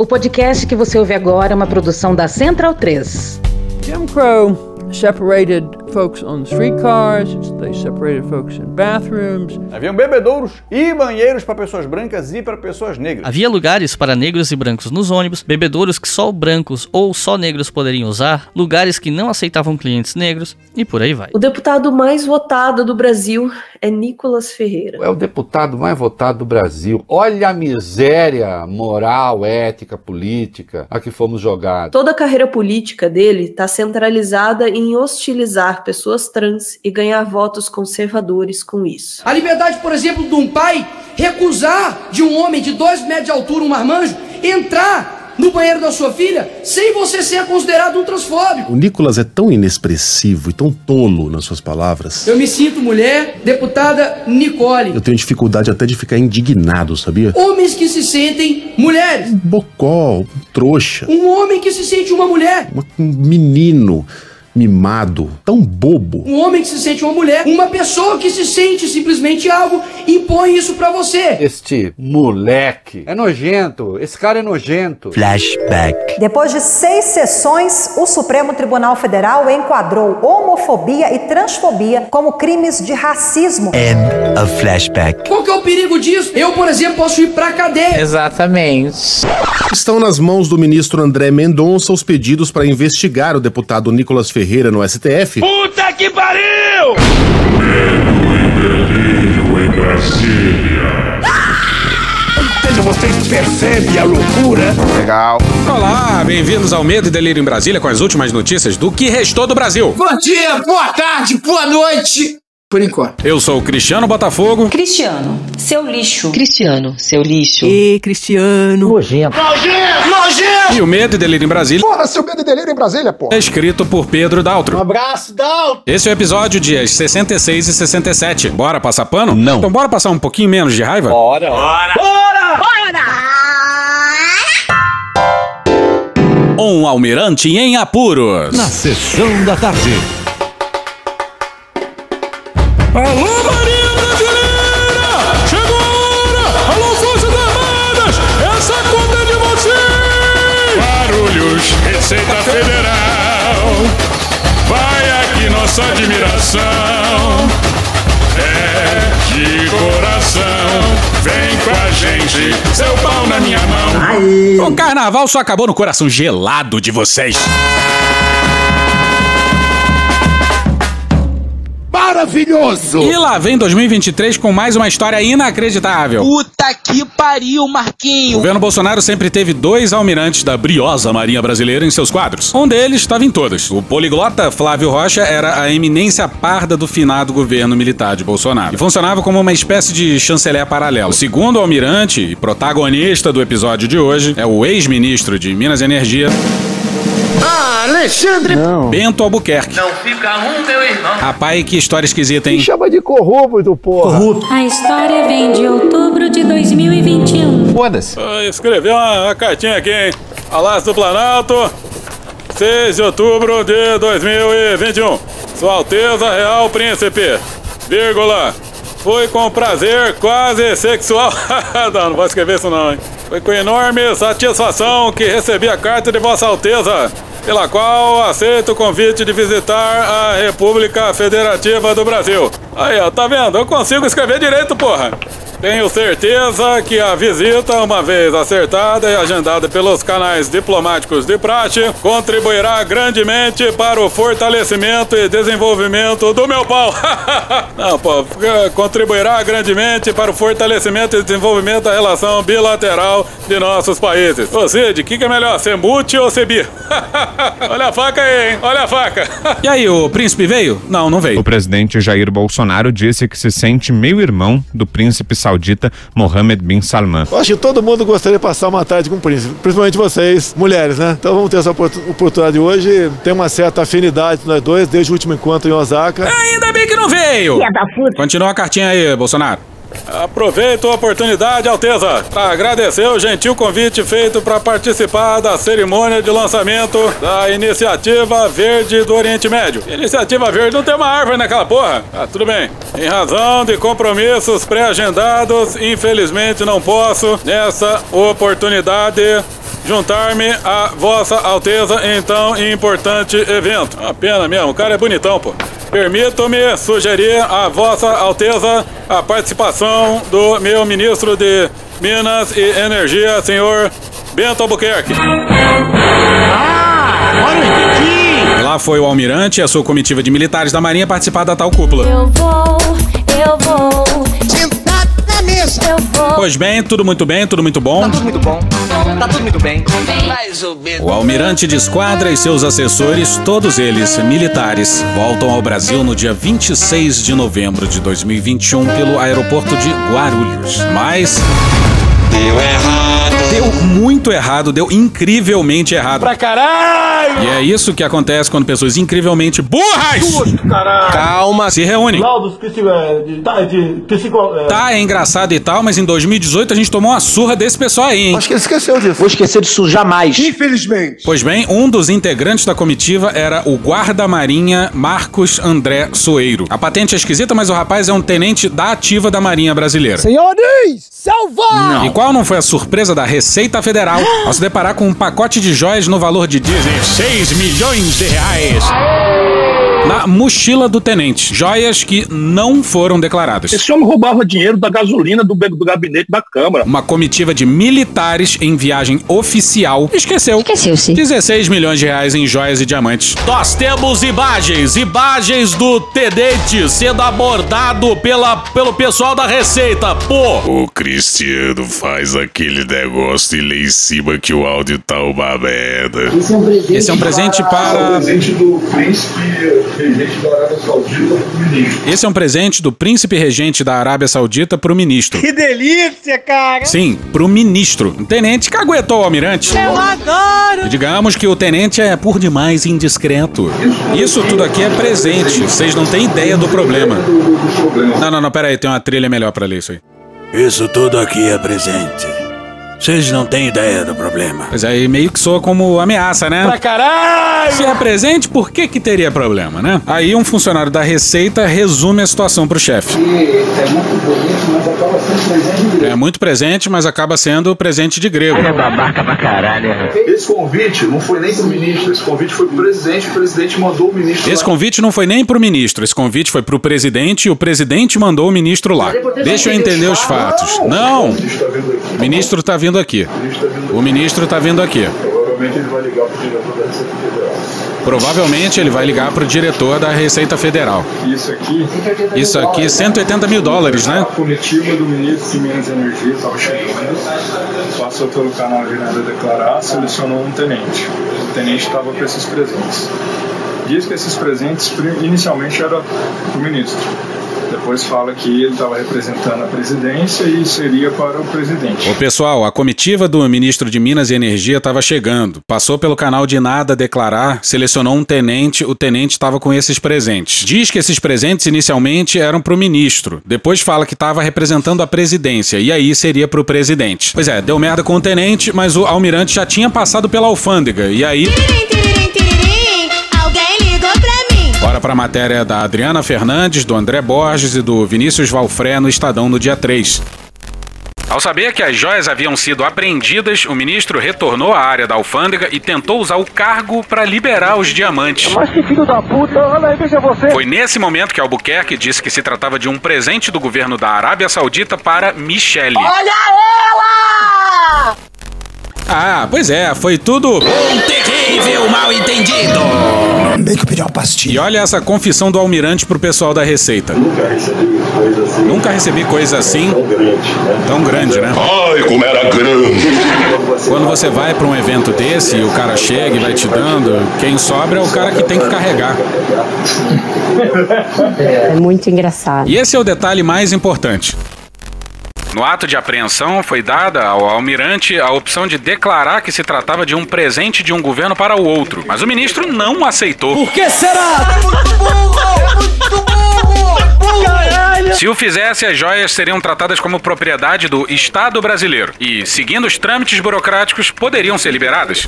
O podcast que você ouve agora é uma produção da Central 3. Jim Crow separated folks on streetcars, they separated folks in bathrooms. Haviam bebedouros e banheiros para pessoas brancas e para pessoas negras. Havia lugares para negros e brancos nos ônibus, bebedouros que só brancos ou só negros poderiam usar, lugares que não aceitavam clientes negros e por aí vai. O deputado mais votado do Brasil é Nicolas Ferreira. É o deputado mais votado do Brasil. Olha a miséria moral, ética, política a que fomos jogados. Toda a carreira política dele está centralizada em hostilizar pessoas trans e ganhar votos conservadores com isso. A liberdade, por exemplo, de um pai recusar de um homem de dois metros de altura, um marmanjo, entrar no banheiro da sua filha sem você ser considerado um transfóbico. O Nicolas é tão inexpressivo e tão tolo nas suas palavras. Eu me sinto mulher, deputada Nicole. Eu tenho dificuldade até de ficar indignado, sabia? Homens que se sentem mulheres. Um bocó, um trouxa. Um homem que se sente uma mulher. Um menino mimado, tão bobo. Um homem que se sente uma mulher, uma pessoa que se sente simplesmente algo, impõe isso para você. Este moleque é nojento, esse cara é nojento. Flashback. Depois de seis sessões, o Supremo Tribunal Federal enquadrou homofobia e transfobia como crimes de racismo. End of flashback. Qual que é o perigo disso? Eu, por exemplo, posso ir pra cadeia. Exatamente. Estão nas mãos do ministro André Mendonça os pedidos para investigar o deputado Nicolas Ferreira no STF. Puta que pariu! Medo e delírio em Brasília. Seja vocês percebem a loucura? Legal. Olá, bem-vindos ao Medo e Delírio em Brasília com as últimas notícias do que restou do Brasil. Bom dia, boa tarde, boa noite. Por enquanto. Eu sou o Cristiano Botafogo. Cristiano, seu lixo. Cristiano, seu lixo. E Cristiano. Nojento. Nojento! Nojento! E o Medo e Delírio em Brasília. Porra, seu Medo e Delírio em Brasília, porra. É escrito por Pedro Daltro. Um abraço, Daltro. Esse é o episódio dias 66 e 67. Bora passar pano? Não. Então bora passar um pouquinho menos de raiva? Bora. Bora. Bora. Bora. Um almirante em apuros. Na sessão da tarde. Alô, Marinha Brasileira! Chegou a hora! Alô, Forças Armadas! Essa conta é de vocês! Barulhos, Receita Federal. Vai aqui nossa admiração. É de coração. Vem com a gente, seu pau na minha mão. O carnaval só acabou no coração gelado de vocês. Maravilhoso! E lá vem 2023 com mais uma história inacreditável. Puta que pariu, Marquinho! O governo Bolsonaro sempre teve dois almirantes da briosa Marinha Brasileira em seus quadros. Um deles estava em todas. O poliglota Flávio Rocha era a eminência parda do finado governo militar de Bolsonaro. E funcionava como uma espécie de chanceler paralelo. O segundo almirante e protagonista do episódio de hoje é o ex-ministro de Minas e Energia. Ah, Alexandre! Não. Bento Albuquerque. Não fica um, meu irmão. Rapaz, que história esquisita, hein? Me chama de corrupto, porra. Corrupto. A história vem de outubro de 2021. Foda-se. Escreveu uma, uma cartinha aqui, hein? Palácio do Planalto, 6 de outubro de 2021. Sua Alteza Real Príncipe, vírgula, foi com prazer quase sexual. não, não vou escrever isso não, hein? Foi com enorme satisfação que recebi a carta de Vossa Alteza, pela qual aceito o convite de visitar a República Federativa do Brasil. Aí, ó, tá vendo? Eu consigo escrever direito, porra. Tenho certeza que a visita, uma vez acertada e agendada pelos canais diplomáticos de praxe, contribuirá grandemente para o fortalecimento e desenvolvimento do meu pau. Não, pô, contribuirá grandemente para o fortalecimento e desenvolvimento da relação bilateral de nossos países. Ô Cid, o que, que é melhor, ser multi ou ser bi? Olha a faca aí, hein? Olha a faca. e aí, o príncipe veio? Não, não veio. O presidente Jair Bolsonaro disse que se sente meio irmão do príncipe saudita Mohammed bin Salman. Eu acho que todo mundo gostaria de passar uma tarde com o príncipe, principalmente vocês, mulheres, né? Então vamos ter essa oportunidade hoje. Tem uma certa afinidade nós dois, desde o último encontro em Osaka. Ainda bem que não veio! Continua a cartinha aí, Bolsonaro. Aproveito a oportunidade, Alteza, para agradecer o gentil convite feito para participar da cerimônia de lançamento da Iniciativa Verde do Oriente Médio. Iniciativa Verde não tem uma árvore naquela porra. Ah, tudo bem. Em razão de compromissos pré-agendados, infelizmente não posso, nessa oportunidade, juntar-me a Vossa Alteza em tão importante evento. A pena mesmo, o cara é bonitão, pô. Permito-me sugerir a Vossa Alteza a participação do meu ministro de Minas e Energia, senhor Bento Albuquerque. Lá foi o almirante e a sua comitiva de militares da Marinha participar da tal cúpula. Eu vou, eu vou. Pois bem, tudo muito bem, tudo muito bom. Tá tudo muito bom. Tá tudo muito bem. Mais ou menos. O almirante de esquadra e seus assessores, todos eles militares, voltam ao Brasil no dia 26 de novembro de 2021 pelo aeroporto de Guarulhos. Mas. Deu errado. Deu muito errado, deu incrivelmente errado. Pra caralho! E é isso que acontece quando pessoas incrivelmente burras Caralho. Calma, se reúnem. Laudos psico, é, de, tá, psico, é, Tá, é engraçado e tal, mas em 2018 a gente tomou uma surra desse pessoal aí, hein? Acho que ele esqueceu disso. Vou esquecer disso jamais. Infelizmente. Pois bem, um dos integrantes da comitiva era o guarda-marinha Marcos André Soeiro. A patente é esquisita, mas o rapaz é um tenente da ativa da Marinha Brasileira. Senhores, salvar! E qual não foi a surpresa da Receita Federal ao se deparar com um pacote de joias no valor de 16 milhões de reais? Na mochila do tenente. Joias que não foram declaradas. Esse homem roubava dinheiro da gasolina do, do gabinete da Câmara. Uma comitiva de militares em viagem oficial esqueceu. Esqueceu-se. 16 milhões de reais em joias e diamantes. Nós temos imagens, imagens do tenente sendo abordado pela, pelo pessoal da Receita. Pô, O Cristiano faz aquele negócio e lê em cima que o áudio tá uma merda. esse é um presente para. presente do príncipe regente da Arábia Saudita pro ministro. Esse é um presente do príncipe regente da Arábia Saudita pro ministro. Que delícia, cara! Sim, pro ministro. O tenente caguetou o almirante. Eu adoro! Digamos que o tenente é por demais indiscreto. Isso tudo aqui é presente. Vocês não têm ideia do problema. Não, não, não, pera aí, tem uma trilha melhor pra ler isso aí. Isso tudo aqui é presente. Vocês não têm ideia do problema. Pois aí meio que soa como ameaça, né? Pra caralho! Se é presente, por que que teria problema, né? Aí um funcionário da Receita resume a situação pro chefe. É muito bonito, mas acaba sendo presente É muito presente, mas acaba sendo presente de grego. babaca pra caralho. Esse convite não foi nem pro ministro, esse convite foi pro presidente, o presidente mandou o ministro. Esse convite não foi nem pro ministro, esse convite foi pro presidente e o presidente mandou o ministro lá. Deixa eu entender os fatos. Não! O ministro tá vindo aqui. O ministro tá vindo aqui. Provavelmente ele vai ligar pro diretor da Receita Federal. Provavelmente ele vai ligar pro diretor da Receita Federal. Isso aqui. Isso aqui, 180 mil dólares, né? A comitiva do ministro de Minas e Energia estava chegando, passou pelo canal de nada declarar, selecionou um tenente. O tenente estava com esses presentes. Diz que esses presentes inicialmente eram para o ministro. Depois fala que ele estava representando a presidência e seria para o presidente. Ô pessoal, a comitiva do ministro de Minas e Energia estava chegando. Passou pelo canal de nada declarar, selecionou um tenente, o tenente estava com esses presentes. Diz que esses presentes inicialmente eram pro ministro. Depois fala que estava representando a presidência e aí seria pro presidente. Pois é, deu merda com o tenente, mas o almirante já tinha passado pela alfândega e aí Bora pra matéria da Adriana Fernandes, do André Borges e do Vinícius Valfré no Estadão no dia 3. Ao saber que as joias haviam sido apreendidas, o ministro retornou à área da alfândega e tentou usar o cargo para liberar os diamantes. Mas que filho da puta, olha aí, veja você. Foi nesse momento que Albuquerque disse que se tratava de um presente do governo da Arábia Saudita para Michele. Olha ela! Ah, pois é, foi tudo um terrível mal entendido. Bem que eu pedi uma pastilha. E olha essa confissão do almirante pro pessoal da Receita. Nunca recebi coisa assim. Nunca recebi coisa assim Tão grande, né? tão grande, né? Ai, como era grande! Quando você vai pra um evento desse e o cara chega e vai te dando, quem sobra é o cara que tem que carregar. É muito engraçado. E esse é o detalhe mais importante. No ato de apreensão, foi dada ao almirante a opção de declarar que se tratava de um presente de um governo para o outro, mas o ministro não aceitou. Por que será? Muito burro! Muito burro! Caralho! Se o fizesse, as joias seriam tratadas como propriedade do Estado brasileiro e, seguindo os trâmites burocráticos, poderiam ser liberadas.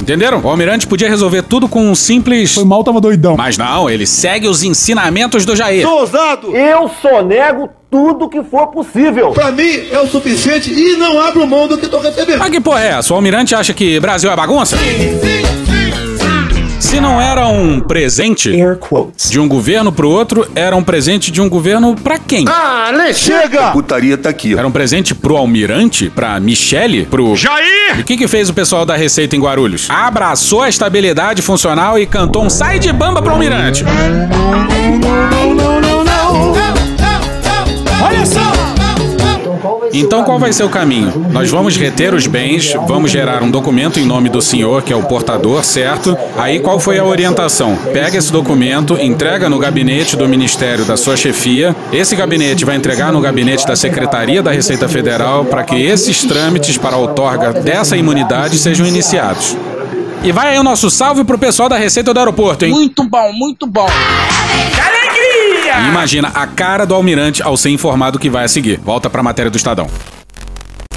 Entenderam? O almirante podia resolver tudo com um simples. Foi mal, tava doidão. Mas não, ele segue os ensinamentos do Jair. Sou ousado! Eu só nego tudo que for possível. Pra mim é o suficiente e não abro mão do que tô recebendo. Mas que porra é essa? O almirante acha que Brasil é bagunça? Sim, sim, Se não era um presente de um governo pro outro, era um presente de um governo pra quem? Ah, chega! A putaria tá aqui. Era um presente pro almirante, pra Michele, pro Jair! E o que, que fez o pessoal da Receita em Guarulhos? Abraçou a estabilidade funcional e cantou um sai de bamba pro almirante. Olha Então qual vai ser o caminho? Nós vamos reter os bens, vamos gerar um documento em nome do senhor, que é o portador, certo? Aí qual foi a orientação? Pega esse documento, entrega no gabinete do Ministério da sua chefia. Esse gabinete vai entregar no gabinete da Secretaria da Receita Federal para que esses trâmites para a outorga dessa imunidade sejam iniciados. E vai aí o nosso salve pro pessoal da Receita do Aeroporto, hein? Muito bom, muito bom. E imagina a cara do almirante ao ser informado que vai a seguir. Volta pra matéria do Estadão.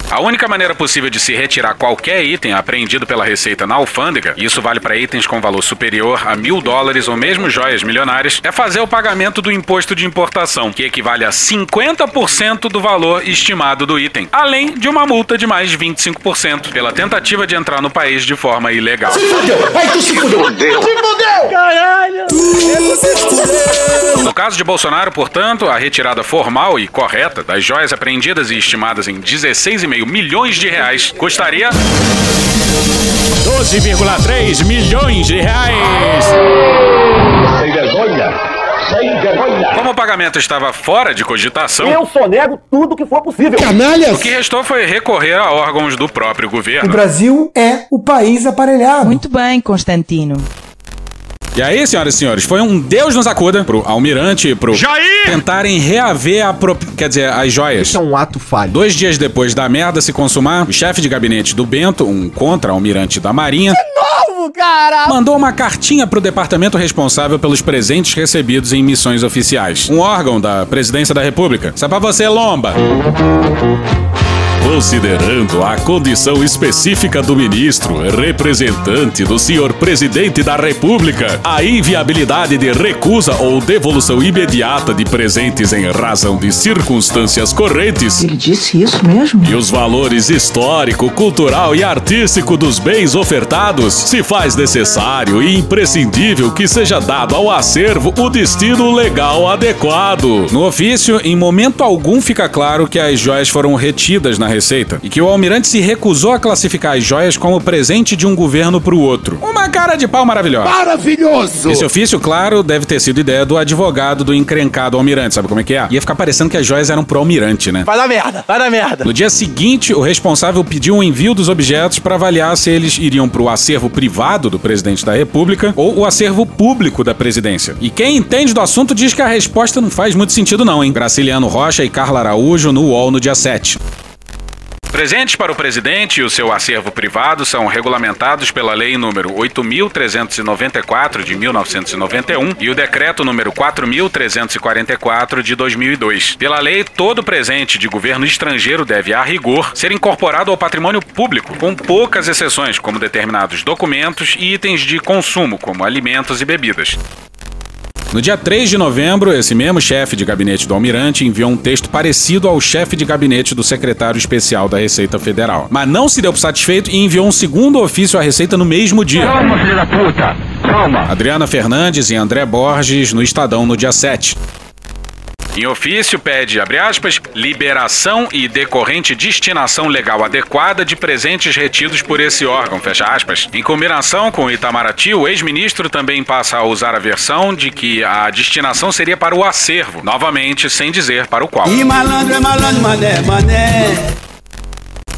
A única maneira possível de se retirar qualquer item apreendido pela Receita na alfândega, e isso vale para itens com valor superior a mil dólares ou mesmo joias milionárias, é fazer o pagamento do imposto de importação, que equivale a 50% do valor estimado do item, além de uma multa de mais 25% pela tentativa de entrar no país de forma ilegal. Se fudeu! Ai, tu se fudeu! Se fudeu! Caralho! No caso de Bolsonaro, portanto, a retirada formal e correta das joias apreendidas e estimadas em 16,5 milhões de reais custaria 12,3 milhões de reais. Sem vergonha! Sem vergonha! Como o pagamento estava fora de cogitação, Eu só nego tudo que for possível. o que restou foi recorrer a órgãos do próprio O governo. Brasil é o país aparelhado. Muito bem, Constantino. E aí, senhoras e senhores, foi um Deus nos acuda pro almirante e pro Jair! tentarem reaver a prop... quer dizer, as joias. é um ato falho. Dois dias depois da merda se consumar, o chefe de gabinete do Bento, um contra-almirante da Marinha, Novo, cara! mandou uma cartinha pro departamento responsável pelos presentes recebidos em missões oficiais. Um órgão da Presidência da República. Isso é pra você, Lomba. Considerando a condição específica do ministro, representante do senhor presidente da República, a inviabilidade de recusa ou devolução imediata de presentes em razão de circunstâncias correntes. Ele disse isso mesmo? E os valores histórico, cultural e artístico dos bens ofertados, se faz necessário e imprescindível que seja dado ao acervo o destino legal adequado. No ofício, em momento algum fica claro que as joias foram retidas na Receita e que o almirante se recusou a classificar as joias como presente de um governo para o outro. Uma cara de pau maravilhosa. Maravilhoso! Esse ofício, claro, deve ter sido ideia do advogado do encrencado almirante, sabe como é que é? Ia ficar parecendo que as joias eram pro almirante, né? Vai dar merda! Vai dar merda! No dia seguinte, o responsável pediu o envio dos objetos para avaliar se eles iriam para o acervo privado do presidente da República ou o acervo público da presidência. E quem entende do assunto diz que a resposta não faz muito sentido não, hein? Graciliano Rocha e Carla Araújo no UOL no dia 7. Presentes para o presidente e o seu acervo privado são regulamentados pela Lei número 8.394 de 1991 e o decreto número 4.344 de 2002. Pela lei, todo presente de governo estrangeiro deve, a rigor, ser incorporado ao patrimônio público, com poucas exceções, como determinados documentos e itens de consumo, como alimentos e bebidas. No dia 3 de novembro, esse mesmo chefe de gabinete do Almirante enviou um texto parecido ao chefe de gabinete do secretário especial da Receita Federal. Mas não se deu por satisfeito e enviou um segundo ofício à Receita no mesmo dia. Calma, filho da puta! Calma! Adriana Fernandes e André Borges no Estadão no dia 7. Em ofício, pede, abre aspas, liberação e decorrente destinação legal adequada de presentes retidos por esse órgão, fecha aspas. Em combinação com Itamaraty, o ex-ministro também passa a usar a versão de que a destinação seria para o acervo, novamente sem dizer para o qual. E malandro é malandro, mané, mané.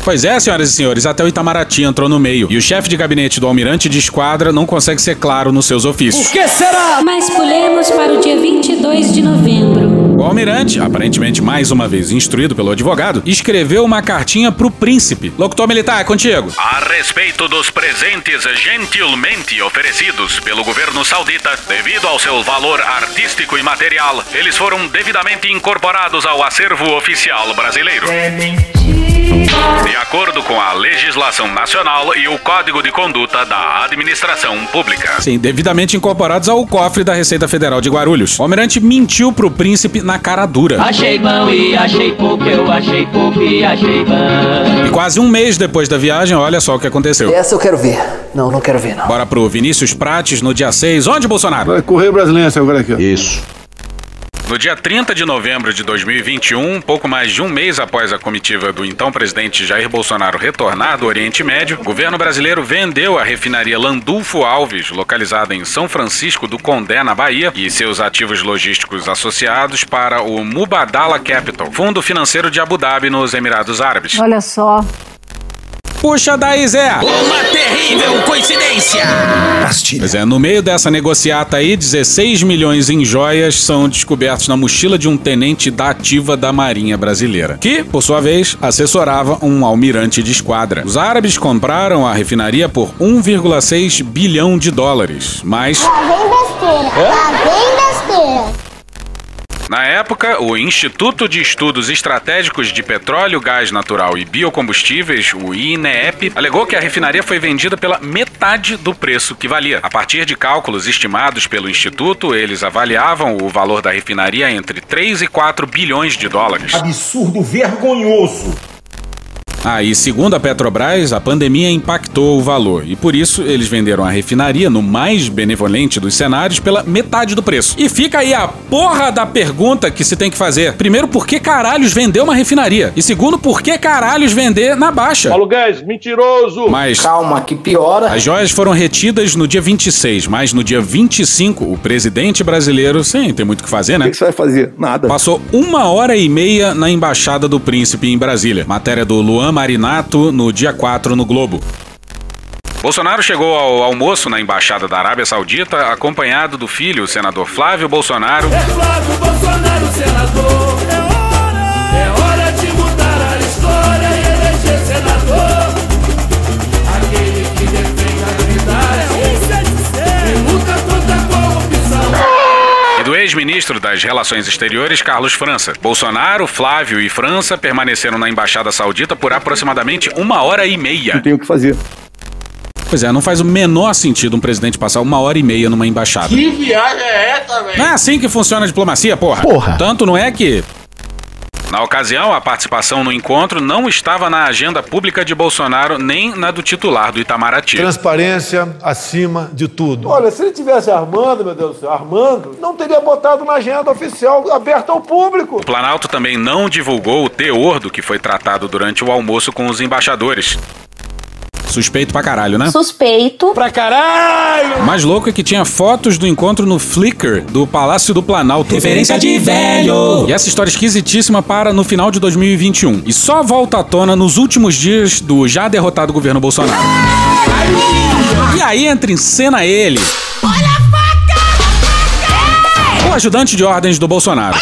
Pois é, senhoras e senhores, até o Itamaraty entrou no meio. E o chefe de gabinete do almirante de esquadra não consegue ser claro nos seus ofícios. que será? Mas pulemos para o dia 22 de novembro. O almirante, aparentemente mais uma vez instruído pelo advogado, escreveu uma cartinha pro príncipe. Locutor militar, é contigo. A respeito dos presentes gentilmente oferecidos pelo governo saudita, devido ao seu valor artístico e material, eles foram devidamente incorporados ao acervo oficial brasileiro. É mentira! De acordo com a legislação nacional e o Código de Conduta da Administração Pública. Sim, devidamente incorporados ao cofre da Receita Federal de Guarulhos. O almirante mentiu pro príncipe na cara dura. Achei bom e achei pouco, eu achei pouco e achei bom. E quase um mês depois da viagem, olha só o que aconteceu. Essa eu quero ver. Não, não quero ver, não. Bora pro Vinícius Prates no dia 6. Onde, Bolsonaro? Vai correr brasileiro agora aqui. ó. Isso. No dia 30 de novembro de 2021, pouco mais de um mês após a comitiva do então presidente Jair Bolsonaro retornar do Oriente Médio, o governo brasileiro vendeu a refinaria Landulfo Alves, localizada em São Francisco do Condé, na Bahia, e seus ativos logísticos associados para o Mubadala Capital, fundo financeiro de Abu Dhabi, nos Emirados Árabes. Olha só. Puxa daí, Zé! Uma terrível coincidência! Pois é, no meio dessa negociata aí, 16 milhões em joias são descobertos na mochila de um tenente da ativa da Marinha Brasileira, que, por sua vez, assessorava um almirante de esquadra. Os árabes compraram a refinaria por 1,6 bilhão de dólares, mas Lá vem besteira. Lá vem besteira. Na época, o Instituto de Estudos Estratégicos de Petróleo, Gás Natural e Biocombustíveis, o INEP, alegou que a refinaria foi vendida pela metade do preço que valia. A partir de cálculos estimados pelo Instituto, eles avaliavam o valor da refinaria entre 3 e 4 bilhões de dólares. Absurdo vergonhoso. Ah, e segundo a Petrobras, a pandemia impactou o valor e por isso eles venderam a refinaria no mais benevolente dos cenários pela metade do preço. E fica aí a porra da pergunta que se tem que fazer. Primeiro, por que caralhos vender uma refinaria? E segundo, por que caralhos vender na baixa? Paulo Guedes, mentiroso. Mas Calma, que piora. as joias foram retidas no dia 26, mas no dia 25, o presidente brasileiro, sim, tem muito o que fazer, né? O que você vai fazer? Nada. Passou uma hora e meia na Embaixada do Príncipe em Brasília. Matéria do Luan Marinato no dia 4 no Globo. Bolsonaro chegou ao almoço na Embaixada da Arábia Saudita acompanhado do filho, o senador Flávio Bolsonaro, Flávio Bolsonaro, senador. Do ex-ministro das Relações Exteriores, Carlos França. Bolsonaro, Flávio e França permaneceram na Embaixada Saudita por aproximadamente uma hora e meia. Tem o que fazer. Pois é, não faz o menor sentido um presidente passar uma hora e meia numa embaixada. Que viagem é essa, velho? Não é assim que funciona a diplomacia, porra. Porra. Tanto não é que. Na ocasião, a participação no encontro não estava na agenda pública de Bolsonaro nem na do titular do Itamaraty. Transparência acima de tudo. Olha, se ele tivesse armando, meu Deus do céu, armando, não teria botado na agenda oficial aberta ao público. O Planalto também não divulgou o teor do que foi tratado durante o almoço com os embaixadores. Suspeito pra caralho, né? Suspeito. Pra caralho! O mais louco é que tinha fotos do encontro no Flickr do Palácio do Planalto. Referência de velho. E essa história esquisitíssima para no final de 2021. E só volta à tona nos últimos dias do já derrotado governo Bolsonaro. E aí entra em cena ele. O ajudante de ordens do Bolsonaro.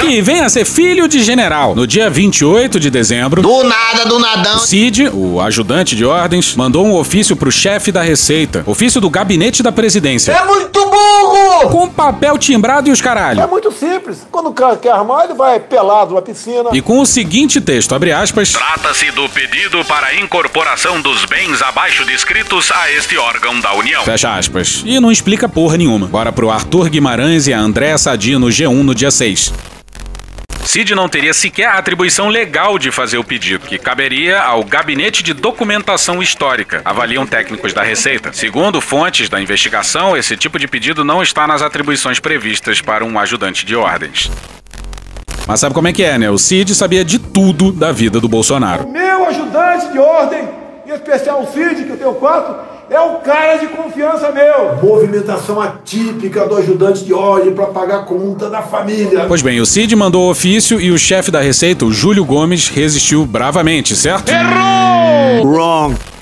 Que vem a ser filho de general. No dia 28 de dezembro. Do nada, do nadão. Cid, o ajudante de ordens, mandou um ofício pro chefe da Receita. Ofício do gabinete da presidência. É muito burro! Com papel timbrado e os caralho. É muito simples. Quando o cara quer armar, ele vai pelado na piscina. E com o seguinte texto, abre aspas. Trata-se do pedido para a incorporação dos bens abaixo descritos a este órgão da União. Fecha aspas. E não explica porra nenhuma. Bora pro Arthur Guimarães e a Andréa Sadi no G1 no dia 6. Cid não teria sequer a atribuição legal de fazer o pedido, que caberia ao Gabinete de Documentação Histórica, avaliam técnicos da Receita. Segundo fontes da investigação, esse tipo de pedido não está nas atribuições previstas para um ajudante de ordens. Mas sabe como é que é, né? O Cid sabia de tudo da vida do Bolsonaro. Meu ajudante de ordem, em especial o Cid, que eu tenho quatro, é o cara de confiança meu. Movimentação atípica do ajudante de ordem para pagar a conta da família. Pois bem, o Cid mandou o ofício e o chefe da Receita, o Júlio Gomes, resistiu bravamente, certo? Errou! Wrong.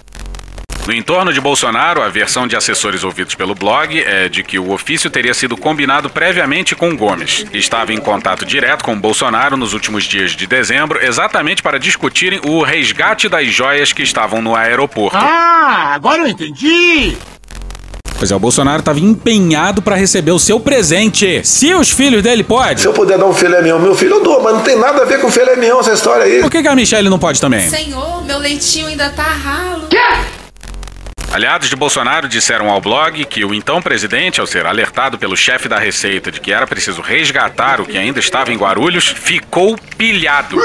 No entorno de Bolsonaro, a versão de assessores ouvidos pelo blog é de que o ofício teria sido combinado previamente com Gomes. Estava em contato direto com Bolsonaro nos últimos dias de dezembro, exatamente para discutirem o resgate das joias que estavam no aeroporto. Ah, agora eu entendi. Pois é, o Bolsonaro estava empenhado para receber o seu presente. Se os filhos dele podem. Se eu puder dar um filé mignon ao meu filho, eu dou, mas não tem nada a ver com filé mignon essa história aí. Por que, que a Michelle não pode também? Senhor, meu leitinho ainda tá ralo. Aliados de Bolsonaro disseram ao blog que o então presidente, ao ser alertado pelo chefe da Receita de que era preciso resgatar o que ainda estava em Guarulhos, ficou pilhado.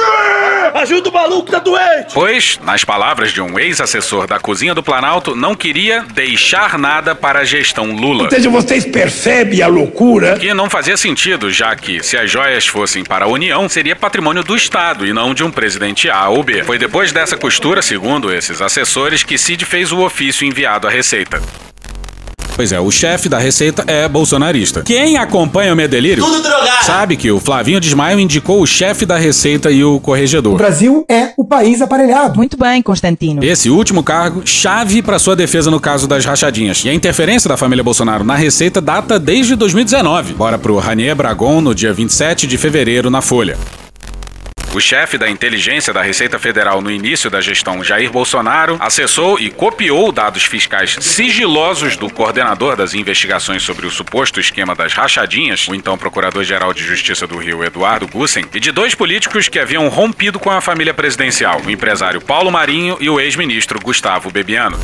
Ajuda o maluco, tá doente! Pois, nas palavras de um ex-assessor da cozinha do Planalto, não queria deixar nada para a gestão Lula. Ou seja, vocês percebem a loucura? Que não fazia sentido, já que se as joias fossem para a União, seria patrimônio do Estado e não de um presidente A ou B. Foi depois dessa costura, segundo esses assessores, que Cid fez o ofício enviado à Receita. Pois é, o chefe da Receita é bolsonarista. Quem acompanha o meu delírio Tudo drogado. sabe que o Flavinho Desmaio indicou o chefe da Receita e o corregedor. O Brasil é o país aparelhado. Muito bem, Constantino. Esse último cargo, chave para sua defesa no caso das rachadinhas. E a interferência da família Bolsonaro na Receita data desde 2019. Bora pro Ranier Bragon no dia 27 de fevereiro na Folha. O chefe da inteligência da Receita Federal no início da gestão Jair Bolsonaro acessou e copiou dados fiscais sigilosos do coordenador das investigações sobre o suposto esquema das rachadinhas, o então Procurador-Geral de Justiça do Rio, Eduardo Gussen, e de dois políticos que haviam rompido com a família presidencial, o empresário Paulo Marinho e o ex-ministro Gustavo Bebiano.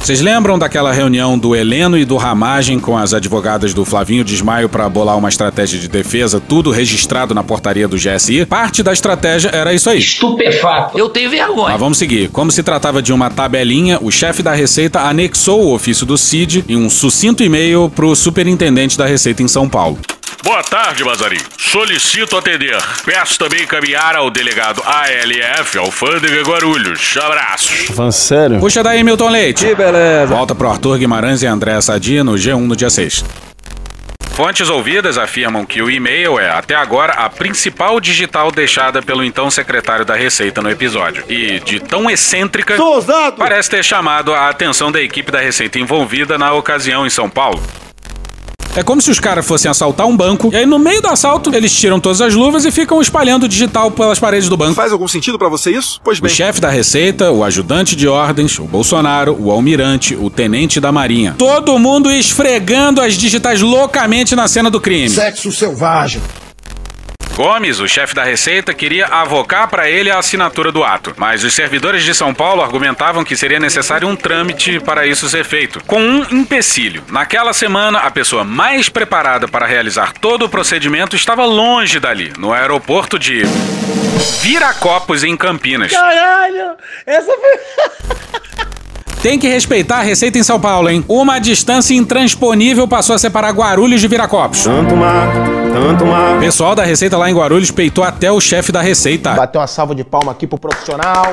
Vocês lembram daquela reunião do Heleno e do Ramagem com as advogadas do Flavinho Desmaio para bolar uma estratégia de defesa, tudo registrado na portaria do GSI? Parte da estratégia era isso aí. Estupefato. Eu tenho vergonha. Mas vamos seguir. Como se tratava de uma tabelinha, o chefe da Receita anexou o ofício do CID em um sucinto e-mail para o superintendente da Receita em São Paulo. Boa tarde, Mazarin. Solicito atender. Peço também encaminhar ao delegado ALF, Alfândega Guarulhos. Abraços. Falando sério? Puxa daí, Milton Leite. Que beleza. Volta pro Arthur Guimarães e André Sadia no G1 no dia 6. Fontes ouvidas afirmam que o e-mail é, até agora, a principal digital deixada pelo então secretário da Receita no episódio. E, de tão excêntrica, parece ter chamado a atenção da equipe da Receita envolvida na ocasião em São Paulo. É como se os caras fossem assaltar um banco, e aí no meio do assalto eles tiram todas as luvas e ficam espalhando o digital pelas paredes do banco. Faz algum sentido pra você isso? Pois O bem. chefe da Receita, o ajudante de ordens, o Bolsonaro, o almirante, o tenente da Marinha. Todo mundo esfregando as digitais loucamente na cena do crime. Sexo selvagem. Gomes, o chefe da Receita, queria avocar para ele a assinatura do ato, mas os servidores de São Paulo argumentavam que seria necessário um trâmite para isso ser feito, com um empecilho. Naquela semana, a pessoa mais preparada para realizar todo o procedimento estava longe dali, no aeroporto de Viracopos, em Campinas. Caralho! Essa foi. Tem que respeitar a Receita em São Paulo, hein? Uma distância intransponível passou a separar Guarulhos de Viracopos. Tanto mar, tanto mar. O pessoal da Receita lá em Guarulhos peitou até o chefe da Receita. Bateu uma salva de palma aqui pro profissional.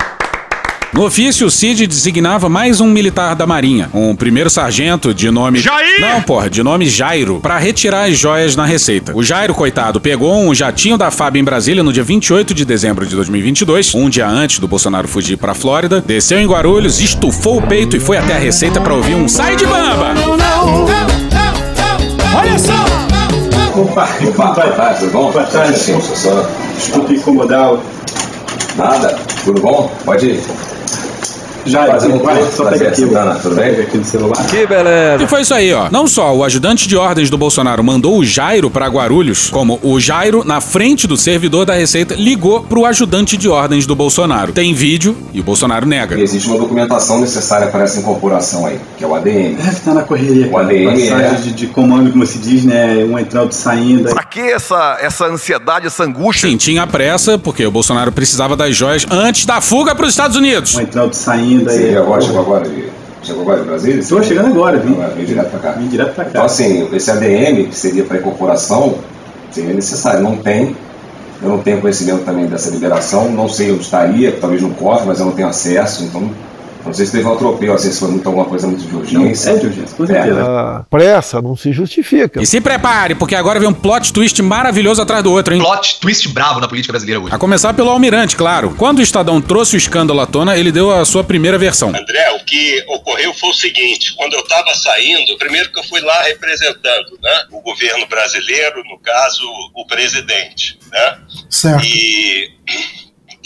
No ofício, o Cid designava mais um militar da Marinha, um primeiro sargento de nome. Jair! Não, porra, de nome Jairo, pra retirar as joias na Receita. O Jairo, coitado, pegou um jatinho da FAB em Brasília no dia 28 de dezembro de 2022, um dia antes do Bolsonaro fugir pra Flórida, desceu em Guarulhos, estufou o peito e foi até a Receita pra ouvir um sai de bamba! Olha só! Opa, opa, vai, vai, tudo bom? Boa tarde, sim. Só, desculpe incomodá-lo. Nada, tudo bom? Pode ir. Já, prazer, só pega aqui, Santana, tudo bem? aqui no celular. Que beleza. E foi isso aí, ó. Não só o ajudante de ordens do Bolsonaro mandou o Jairo pra Guarulhos, como o Jairo, na frente do servidor da Receita, ligou pro ajudante de ordens do Bolsonaro. Tem vídeo e o Bolsonaro nega. E existe uma documentação necessária para essa incorporação aí, que é o ADM. Deve estar na correria, O cara. ADM Passagem é... de, de comando, como se diz, né? Um entrando e saindo. Pra que essa, essa ansiedade, essa angústia? Sim, tinha pressa, porque o Bolsonaro precisava das joias antes da fuga pros Estados Unidos. Um entrando e saindo. Você aí. veio agora, chegou agora de, chegou agora de Brasília? Estou chegando agora, vim. Agora, veio direto pra cá. Vim direto pra cá. Então, assim, esse ADM, que seria para incorporação, seria necessário. Não tem. Eu não tenho conhecimento também dessa liberação. Não sei onde estaria, talvez no cofre, mas eu não tenho acesso. Então, não sei se teve um atropelo, assim, se foi muito, alguma coisa muito de urgência. é de urgência, com certeza. A pressa não se justifica. E se prepare, porque agora vem um plot twist maravilhoso atrás do outro, hein? Plot twist bravo na política brasileira hoje. A começar pelo Almirante, claro. Quando o Estadão trouxe o escândalo à tona, ele deu a sua primeira versão. André, o que ocorreu foi o seguinte: quando eu estava saindo, primeiro que eu fui lá representando né, o governo brasileiro, no caso, o presidente. Né? Certo. E,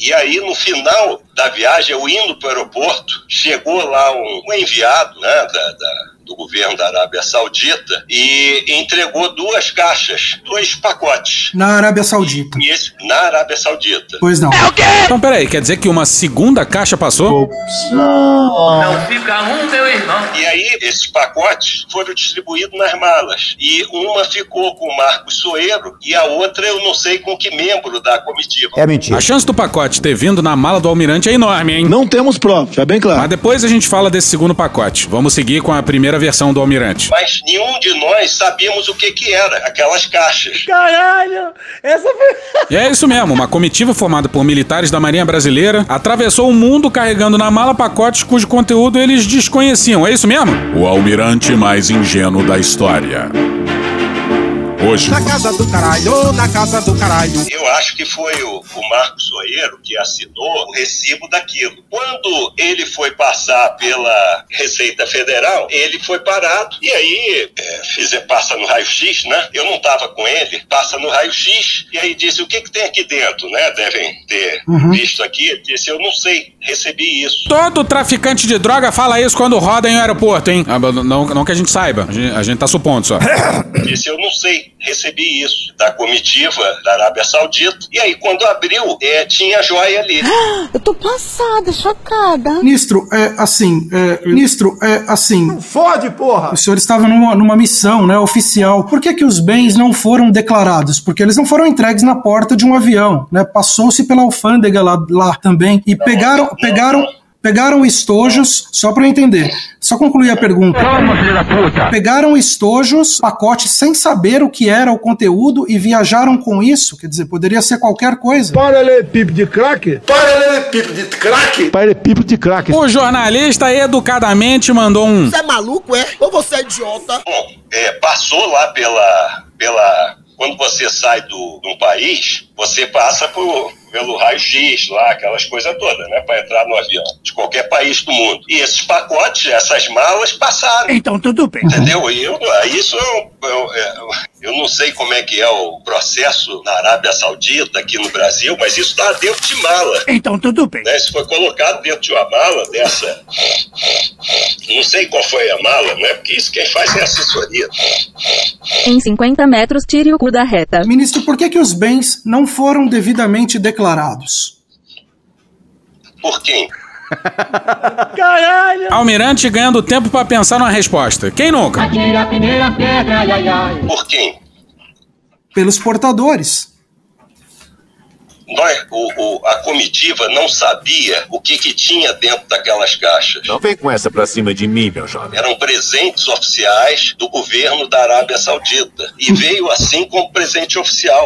E aí, no final da viagem, eu indo para o aeroporto, chegou lá um, um enviado né, da, da do governo da Arábia Saudita e entregou duas caixas, dois pacotes. Na Arábia Saudita. E esse, na Arábia Saudita. Pois não. É o quê? Então, peraí, quer dizer que uma segunda caixa passou? Não fica um, meu irmão. E aí, esses pacotes foram distribuídos nas malas. E uma ficou com o Marcos Soeiro e a outra eu não sei com que membro da comitiva. É mentira. A chance do pacote ter vindo na mala do almirante é enorme, hein? Não temos prova, já bem claro. Mas depois a gente fala desse segundo pacote. Vamos seguir com a primeira versão do almirante. Mas nenhum de nós sabíamos o que que era, aquelas caixas. Caralho! Essa foi. E é isso mesmo, uma comitiva formada por militares da Marinha Brasileira atravessou o mundo carregando na mala pacotes cujo conteúdo eles desconheciam. É isso mesmo? O almirante mais ingênuo da história. Hoje. Na casa do caralho, na casa do caralho. Eu acho que foi o, o Marcos Soeiro que assinou o recibo daquilo. Quando ele foi passar pela Receita Federal, ele foi parado e aí é, fiz, passa no raio-x, né? Eu não estava com ele, passa no raio-x e aí disse: o que, que tem aqui dentro, né? Devem ter Uhum. visto aqui. Ele disse: eu não sei, recebi isso. Todo traficante de droga fala isso quando roda em aeroporto, hein? Ah, Não, não que a gente saiba, a gente, a gente tá supondo só. Disse, eu não sei, recebi isso da comitiva da Arábia Saudita. E aí, quando abriu, é, tinha joia ali. Eu tô passada, chocada. Ministro, é assim, é, ministro, é assim. Fode, porra! O senhor estava numa, numa missão, né, oficial. Por que que os bens não foram declarados? Porque eles não foram entregues na porta de um avião, né? Passou-se pela alfândega lá, lá também e pegaram, pegaram, pegaram estojos, só para eu entender. Só concluir a pergunta. Pegaram estojos, pacotes sem saber o que era o conteúdo e viajaram com isso, quer dizer, poderia ser qualquer coisa. Paralelepípedo de crack? Paralelepípedo de crack? Paralelepípedo de crack. O jornalista educadamente mandou um. Você é maluco, é? Ou você é idiota? Bom, é, passou lá pela, pela. Quando você sai do, de um país, você passa por, pelo raio-x lá, aquelas coisas todas, né? Para entrar no avião, de qualquer país do mundo. E esses pacotes, essas malas passaram. Então tudo bem. Entendeu? E eu, isso eu, eu, eu, eu não sei como é que é o processo na Arábia Saudita, aqui no Brasil, mas isso está dentro de mala. Então tudo bem. Né? Isso foi colocado dentro de uma mala dessa. Não sei qual foi a mala, né? Porque isso quem faz é assessoria. Em 50 metros, tire o cu da reta. Ministro, por que, que os bens não foram devidamente declarados? Por quem? Caralho! Almirante ganhando tempo pra pensar numa resposta. Quem nunca? Atira a primeira pedra, ai, ai, ai. Por quem? Pelos portadores. Nós, o, o- a comitiva não sabia o que, que tinha dentro daquelas caixas. Não vem com essa pra cima de mim, meu jovem. Eram presentes oficiais do governo da Arábia Saudita. E veio assim como presente oficial.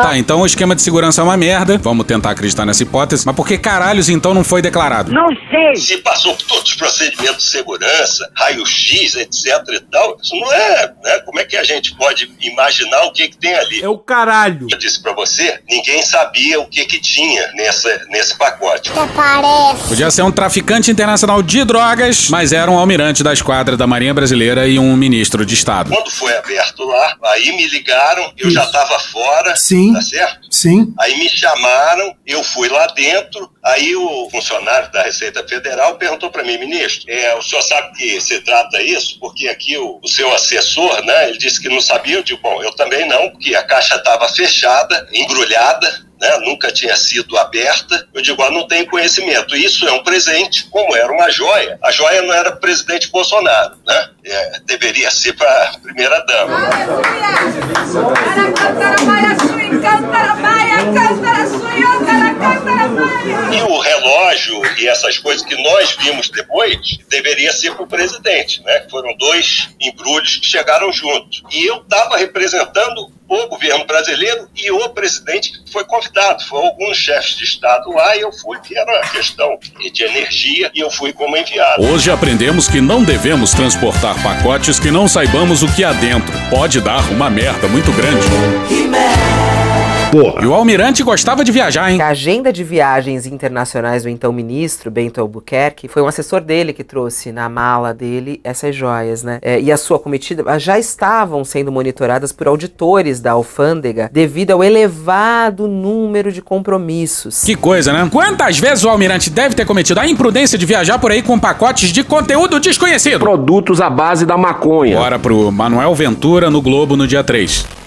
Tá, então o esquema de segurança é uma merda. Vamos tentar acreditar nessa hipótese. Mas por que caralhos então não foi declarado? sei. Se passou por todos os procedimentos de segurança, raio-x, etc e tal, isso não é, né? Como é que a gente pode imaginar o que que tem ali? É o caralho. Eu disse pra você, ninguém sabia o que que tinha nessa, nesse pacote. parece. Podia ser um traficante internacional de drogas, mas era um almirante da esquadra da Marinha Brasileira e um ministro de Estado. Quando foi aberto lá, aí me ligaram, eu já tava fora, Sim. tá certo? Sim. Aí me chamaram, eu fui lá dentro, aí o funcionário da Receita Federal perguntou para mim, ministro, é, o senhor sabe que se trata isso? Porque aqui o, o seu assessor, né, ele disse que não sabia, eu digo, bom, eu também não, porque a caixa estava fechada, embrulhada, né, nunca tinha sido aberta. Eu digo, ah, não tenho conhecimento. Isso é um presente, como era uma joia. A joia não era presidente Bolsonaro, né? É, deveria ser para a primeira dama. E o relógio e essas coisas que nós vimos depois deveria ser para o presidente, né? Foram dois embrulhos que chegaram juntos. E eu estava representando o governo brasileiro e o presidente que foi convidado. Foram alguns chefes de Estado lá e eu fui, que era uma questão de energia, e eu fui como enviado. Hoje aprendemos que não devemos transportar pacotes que não saibamos o que há dentro. Pode dar uma merda muito grande. He-Man. Porra. E o almirante gostava de viajar, hein? A agenda de viagens internacionais do então ministro Bento Albuquerque foi um assessor dele que trouxe na mala dele essas joias, né? É, e a sua comitiva já estavam sendo monitoradas por auditores da alfândega devido ao elevado número de compromissos. Que coisa, né? Quantas vezes o almirante deve ter cometido a imprudência de viajar por aí com pacotes de conteúdo desconhecido? Produtos à base da maconha. Bora pro Manuel Ventura no Globo no dia 3.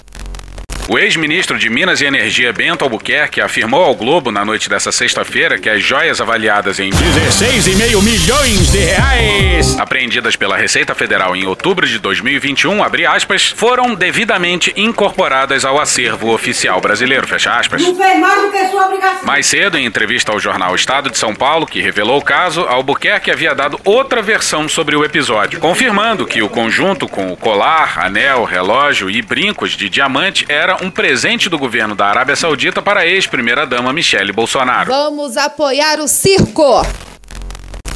O ex-ministro de Minas e Energia Bento Albuquerque afirmou ao Globo na noite dessa sexta-feira que as joias avaliadas em 16,5 milhões de reais, apreendidas pela Receita Federal em outubro de 2021, abre aspas, foram devidamente incorporadas ao acervo oficial brasileiro, fecha aspas. Não fez mais do que sua obrigação. Mais cedo, em entrevista ao jornal Estado de São Paulo, que revelou o caso, Albuquerque havia dado outra versão sobre o episódio, confirmando que o conjunto com o colar, anel, relógio e brincos de diamante era um presente do governo da Arábia Saudita para a ex-primeira-dama Michele Bolsonaro. Vamos apoiar o circo.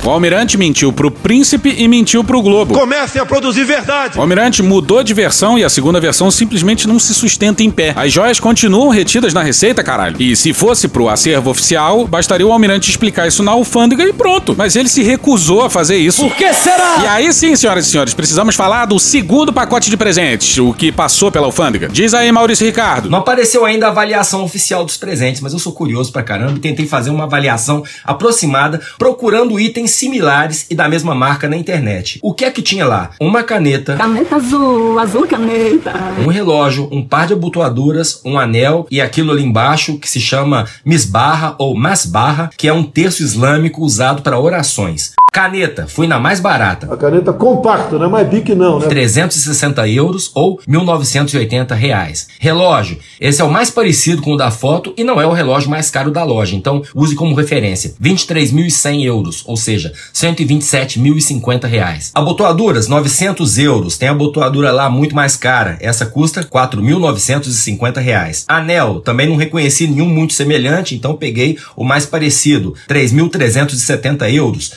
O almirante mentiu pro príncipe e mentiu pro Globo. Comecem a produzir verdade. O almirante mudou de versão e a segunda versão simplesmente não se sustenta em pé. As joias continuam retidas na receita, caralho. E se fosse pro acervo oficial, bastaria o almirante explicar isso na alfândega e pronto. Mas ele se recusou a fazer isso. Por que será? E aí sim, senhoras e senhores, precisamos falar do segundo pacote de presentes, o que passou pela alfândega. Diz aí, Maurício Ricardo. Não apareceu ainda a avaliação oficial dos presentes, mas eu sou curioso pra caramba e tentei fazer uma avaliação aproximada, procurando itens similares e da mesma marca na internet. O que é que tinha lá? Uma caneta, Caneta azul, azul caneta. um relógio, um par de abotoaduras, um anel e aquilo ali embaixo que se chama misbarra ou masbarra, que é um terço islâmico usado para orações. Caneta, fui na mais barata. A caneta compacta, não é mais bique não, né? 360 euros ou 1.980 reais. Relógio, esse é o mais parecido com o da foto e não é o relógio mais caro da loja, então use como referência. 23.100 euros, ou seja, 127.050 reais. Abotoaduras, 900 euros. Tem abotoadura lá muito mais cara. Essa custa 4.950 reais. Anel, também não reconheci nenhum muito semelhante, então peguei o mais parecido. 3.370 euros,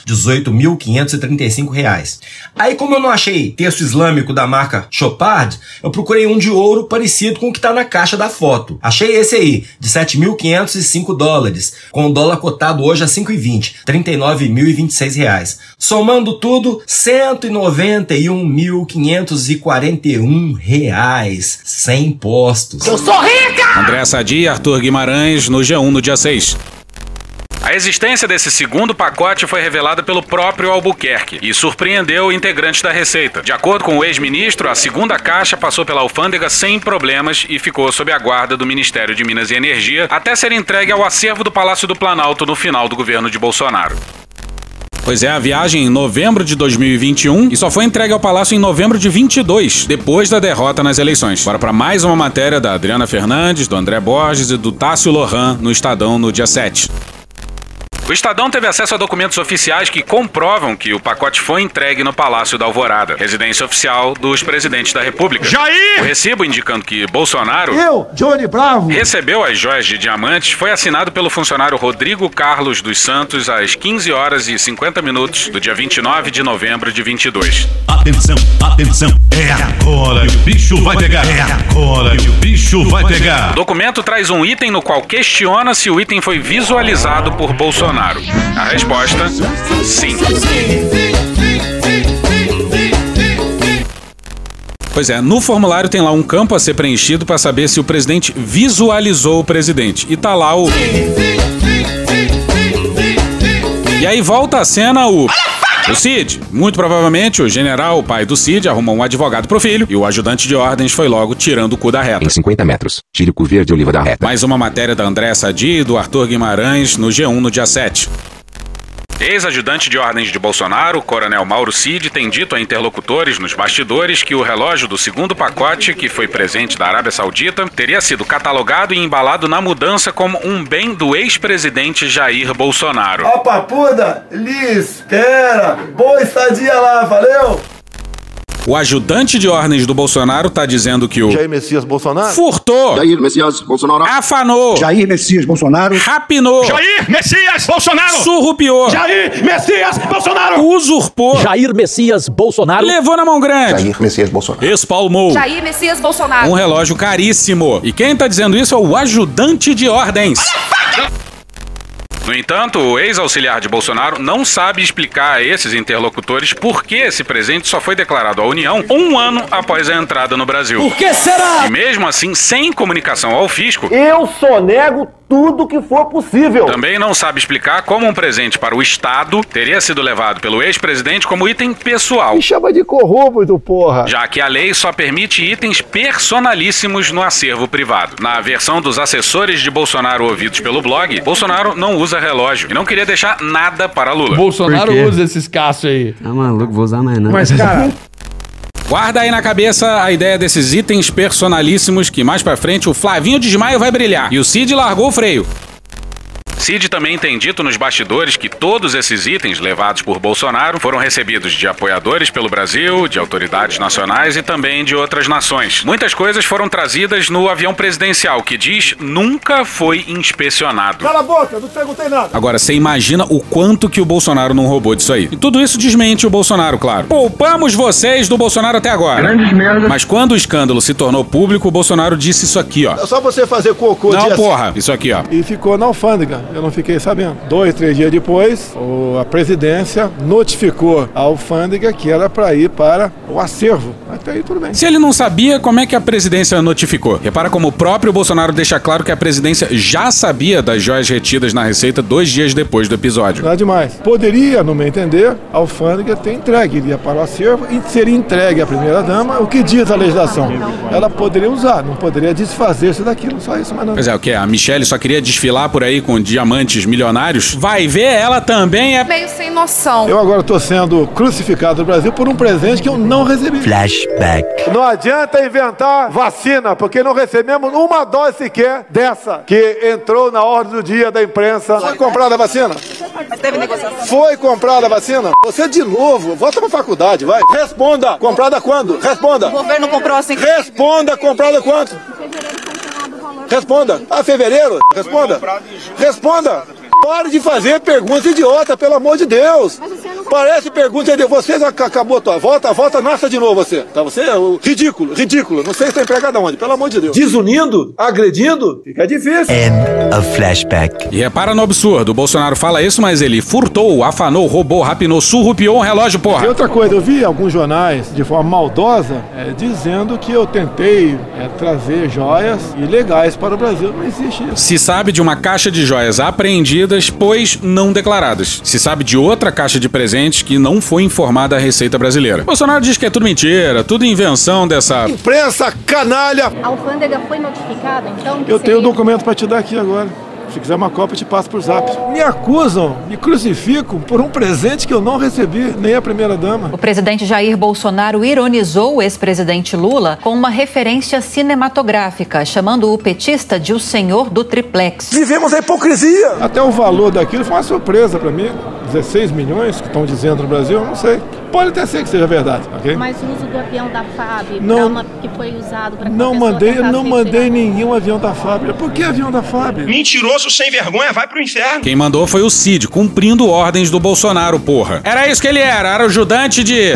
18.535 reais. Aí como eu não achei texto islâmico da marca Chopard, eu procurei um de ouro parecido com o que está na caixa da foto. Achei esse aí, de 7.505 dólares, com o dólar cotado hoje a 5,20, 39.026 reais. Somando tudo, 191.541 reais, sem impostos. Eu sou rica! André Sadi e Arthur Guimarães no G1 no dia 6. A existência desse segundo pacote foi revelada pelo próprio Albuquerque e surpreendeu integrantes da Receita. De acordo com o ex-ministro, a segunda caixa passou pela alfândega sem problemas e ficou sob a guarda do Ministério de Minas e Energia até ser entregue ao acervo do Palácio do Planalto no final do governo de Bolsonaro. Pois é, a viagem em novembro de 2021 e só foi entregue ao Palácio em novembro de 22, depois da derrota nas eleições. Bora para mais uma matéria da Adriana Fernandes, do André Borges e do Tássio Lohan no Estadão no dia 7. O Estadão teve acesso a documentos oficiais que comprovam que o pacote foi entregue no Palácio da Alvorada, residência oficial dos presidentes da República. Jair! O recibo indicando que Bolsonaro Eu, Johnny Bravo. recebeu as joias de diamantes foi assinado pelo funcionário Rodrigo Carlos dos Santos às 15 horas e 50 minutos do dia 29 de novembro de 22. Atenção, atenção, é agora que o bicho vai pegar. É agora que o bicho vai O pegar. documento traz um item no qual questiona se o item foi visualizado por Bolsonaro. A resposta: sim. Pois é, no formulário tem lá um campo a ser preenchido para saber se o presidente visualizou o presidente. E tá lá o. E aí volta a cena o. O Cid. Muito provavelmente o general, o pai do Cid, arrumou um advogado pro filho e o ajudante de ordens foi logo tirando o cu da reta. Em 50 metros, tire o cu verde oliva da reta. Mais uma matéria da André Sadi e do Arthur Guimarães no G1 no dia 7. Ex-ajudante de ordens de Bolsonaro, coronel Mauro Cid, tem dito a interlocutores nos bastidores que o relógio do segundo pacote, que foi presente da Arábia Saudita, teria sido catalogado e embalado na mudança como um bem do ex-presidente Jair Bolsonaro. Ó, papuda, Liz, Pera, boa estadia lá, valeu? O ajudante de ordens do Bolsonaro tá dizendo que o Jair Messias Bolsonaro. furtou, Jair Messias Bolsonaro. afanou, Jair Messias Bolsonaro. rapinou, Jair Messias Bolsonaro. surrupiou, Jair Messias Bolsonaro. usurpou, Jair Messias Bolsonaro. levou na mão grande, Jair Messias Bolsonaro. espalmou. Jair Messias Bolsonaro. Um relógio caríssimo. E quem tá dizendo isso é o ajudante de ordens. No entanto, o ex-auxiliar de Bolsonaro não sabe explicar a esses interlocutores por que esse presente só foi declarado à União um ano após a entrada no Brasil. Por que será? E mesmo assim, sem comunicação ao fisco, Eu só nego tudo que for possível. também não sabe explicar como um presente para o Estado teria sido levado pelo ex-presidente como item pessoal. Me chama de corrupto, porra. já que a lei só permite itens personalíssimos no acervo privado. Na versão dos assessores de Bolsonaro ouvidos pelo blog, Bolsonaro não usa relógio e não queria deixar nada para Lula. Bolsonaro usa esses caços aí. Tá maluco, vou usar mais não. Mas, cara, Guarda aí na cabeça a ideia desses itens personalíssimos que mais pra frente o Flavinho de Desmaio vai brilhar e o Cid largou o freio. Cid também tem dito nos bastidores que todos esses itens levados por Bolsonaro foram recebidos de apoiadores pelo Brasil, de autoridades nacionais e também de outras nações. Muitas coisas foram trazidas no avião presidencial, que diz nunca foi inspecionado. Cala a boca, não te perguntei nada. Agora, você imagina o quanto que o Bolsonaro não roubou disso aí. E tudo isso desmente o Bolsonaro, claro. Poupamos vocês do Bolsonaro até agora. Grandes merda. Mas quando o escândalo se tornou público, o Bolsonaro disse isso aqui, ó. É só você fazer cocô Não, dia porra, isso aqui, ó. E ficou na alfândega. Eu não fiquei sabendo. Dois, três dias depois, o- a presidência notificou a alfândega que era para ir para o acervo. Até aí tudo bem. Se ele não sabia, como é que a presidência notificou? Repara como o próprio Bolsonaro deixa claro que a presidência já sabia das joias retidas na Receita dois dias depois do episódio. Nada demais. Poderia, no meu entender, a alfândega ter entregue, iria para o acervo e seria entregue à primeira-dama. O que diz a legislação? Ela poderia usar, não poderia desfazer-se daquilo. Só isso, mas não. Pois é, o que? A Michelle só queria desfilar por aí com diamantes milionários? Vai ver, ela também é. Meio sem noção. Eu agora estou sendo crucificado no Brasil por um presente que eu não recebi. Flashback. Não adianta inventar vacina, porque não recebemos uma dose sequer dessa que entrou na ordem do dia da imprensa. Foi comprada a vacina? Foi comprada a vacina? Você de novo, volta pra faculdade, vai. Responda. Comprada quando? Responda. O governo comprou assim. Responda, comprada quanto? Responda. Ah, fevereiro? Responda. Responda. Pare de fazer perguntas idiota, pelo amor de Deus. Parece pergunta de você ac- acabou a tua volta, volta nasce de novo você. Tá você é o ridículo, ridículo. Não sei se tá empregado aonde, pelo amor de Deus. Desunindo, agredindo, fica difícil. End of flashback. E repara no absurdo, o Bolsonaro fala isso, mas ele furtou, afanou, roubou, rapinou, surrupiou um relógio, E porra. outra coisa, eu vi alguns jornais de forma maldosa é, dizendo que eu tentei é, trazer joias ilegais para o Brasil. Não existe isso. Se sabe de uma caixa de joias apreendidas, pois não declaradas. Se sabe de outra caixa de presentes que não foi informada à Receita Brasileira. Bolsonaro diz que é tudo mentira, tudo invenção dessa. Imprensa canalha! A alfândega foi notificada, então? Eu tenho o documento para te dar aqui agora. Se quiser uma cópia, eu te passo por zap. Me acusam, me crucificam por um presente que eu não recebi, nem a primeira-dama. O presidente Jair Bolsonaro ironizou o ex-presidente Lula com uma referência cinematográfica, chamando o petista de o senhor do triplex. Vivemos a hipocrisia! Até o valor daquilo foi uma surpresa para mim. 16 milhões que estão dizendo no Brasil, eu não sei. Pode até ser que seja verdade, ok? Mas o uso do avião da FAB, Não. uma- que foi usado para Não mandei, não mandei nenhum avião da fábrica. Por que avião da fábrica? Mentiroso sem vergonha, vai pro inferno. Quem mandou foi o Cid, cumprindo ordens do Bolsonaro, porra. Era isso que ele era, era ajudante de.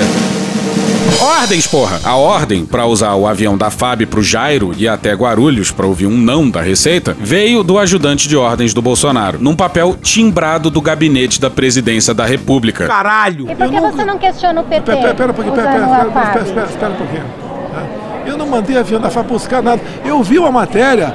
Ordens, porra! A ordem pra usar o avião da FAB pro Jairo e até Guarulhos pra ouvir um não da Receita veio do ajudante de ordens do Bolsonaro, num papel timbrado do gabinete da presidência da República. Caralho! E por que você não questiona o PT? Pera, pera, pera pera, pera, pera, um pouquinho. Eu não mandei avião da FAB buscar nada. Eu vi uma matéria,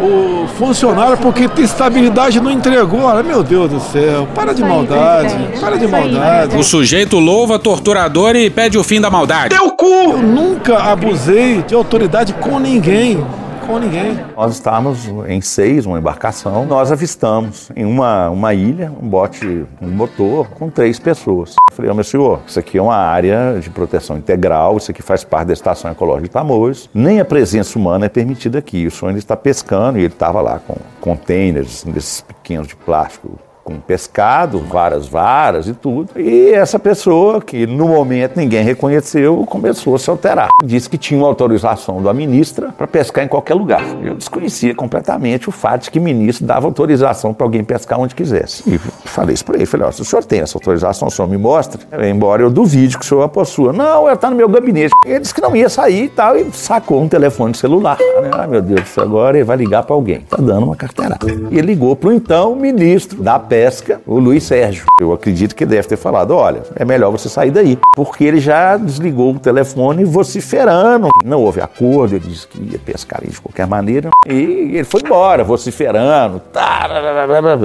o funcionário, porque tem estabilidade, não entregou. Olha, meu Deus do céu, para de maldade, para de maldade. O sujeito louva torturador e pede o fim da maldade. Teu cu! Eu nunca abusei de autoridade com ninguém. Com ninguém. Nós estávamos em seis, uma embarcação. Nós avistamos em uma, uma ilha um bote, um motor com três pessoas. Eu falei, ô meu senhor, isso aqui é uma área de proteção integral, isso aqui faz parte da Estação Ecológica de Tamoios. Nem a presença humana é permitida aqui. O senhor ainda está pescando e ele estava lá com containers desses pequenos de plástico, com pescado, várias varas e tudo. E essa pessoa, que no momento ninguém reconheceu, começou a se alterar. Disse que tinha uma autorização da ministra para pescar em qualquer lugar. Eu desconhecia completamente o fato de que o ministro dava autorização para alguém pescar onde quisesse. E falei isso para ele. Falei, ó, se o senhor tem essa autorização, o senhor me mostra. Embora eu duvide que o senhor a possua. Não, ela está no meu gabinete. Ele disse que não ia sair e tal, e sacou um telefone celular. Ah, meu Deus agora ele vai ligar para alguém. Tá dando uma carteirada. E ele ligou para o então ministro da Pesca, o Luiz Sérgio. Eu acredito que deve ter falado: olha, é melhor você sair daí. Porque ele já desligou o telefone vociferando. Não houve acordo, ele disse que ia pescar de qualquer maneira. E ele foi embora, vociferando.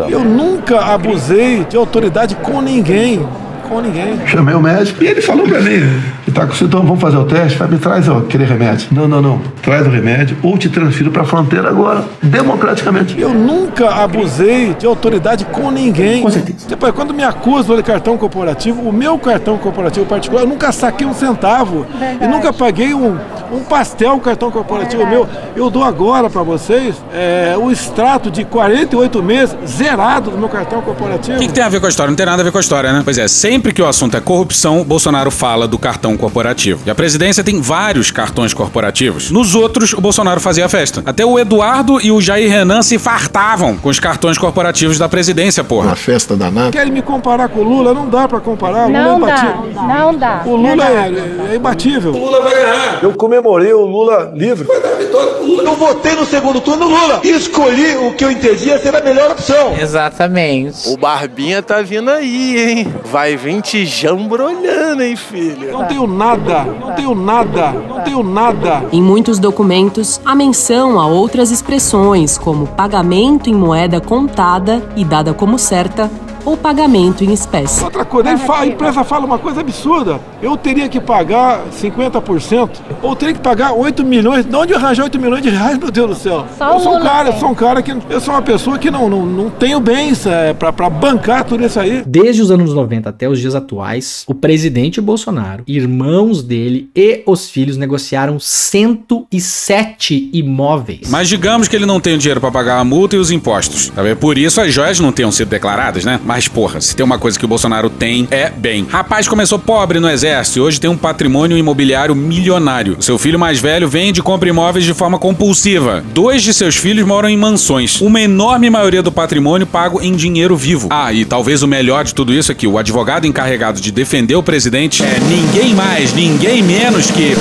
Eu nunca abusei de autoridade com ninguém. Com ninguém. Chamei o médico e ele falou pra mim: que tá com sintoma, vamos fazer o teste? Vai, me traz ó, aquele remédio. Não, não, não. Traz o remédio ou te transfiro pra fronteira agora, democraticamente. Eu nunca abusei de autoridade com ninguém. Com certeza. Depois, quando me acusam de cartão corporativo, o meu cartão corporativo particular, eu nunca saquei um centavo. E nunca paguei um, um pastel cartão corporativo meu. Eu dou agora pra vocês é, o extrato de 48 meses zerado do meu cartão corporativo. O que, que tem a ver com a história? Não tem nada a ver com a história, né? Pois é, sempre que o assunto é corrupção, Bolsonaro fala do cartão corporativo. E a presidência tem vários cartões corporativos. Nos outros, o Bolsonaro fazia festa. Até o Eduardo e o Jair Renan se fartavam com os cartões corporativos da presidência, porra. Uma festa danada. Querem me comparar com o Lula? Não dá pra comparar. O Lula Não é dá, imbatível. não dá. O Lula Verdade. é, é imbatível. Lula vai ganhar. Eu comemorei o Lula livre. Vai dar vitória pro Lula. Eu votei no segundo turno no Lula. E escolhi o que eu entendia ser a melhor opção. Exatamente. O Barbinha tá vindo aí, hein? Vai vir te jambrolhando, hein, filho? Não tenho nada, não tenho nada, não tenho nada. Em muitos documentos, há menção a outras expressões, como pagamento em moeda contada e dada como certa, ou pagamento em espécie. Outra coisa, ele fala- a empresa fala uma coisa absurda. Eu teria que pagar 50%, ou teria que pagar 8 milhões. De onde arranjar 8 milhões de reais, meu Deus do céu? Só eu sou um cara, eu sou um cara que. Eu sou uma pessoa que não, não, não tenho bens é, pra, pra bancar tudo isso aí. Desde os anos 90 até os dias atuais, o presidente Bolsonaro, irmãos dele e os filhos negociaram 107 imóveis. Mas digamos que ele não tem dinheiro pra pagar a multa e os impostos. Talvez por isso as joias não tenham sido declaradas, né? Mas porra, se tem uma coisa que o Bolsonaro tem, é bem. Rapaz começou pobre no exército e hoje tem um patrimônio imobiliário milionário. Seu filho mais velho vende e compra imóveis de forma compulsiva. Dois de seus filhos moram em mansões. Uma enorme maioria do patrimônio pago em dinheiro vivo. Ah, e talvez o melhor de tudo isso é que o advogado encarregado de defender o presidente é ninguém mais, ninguém menos que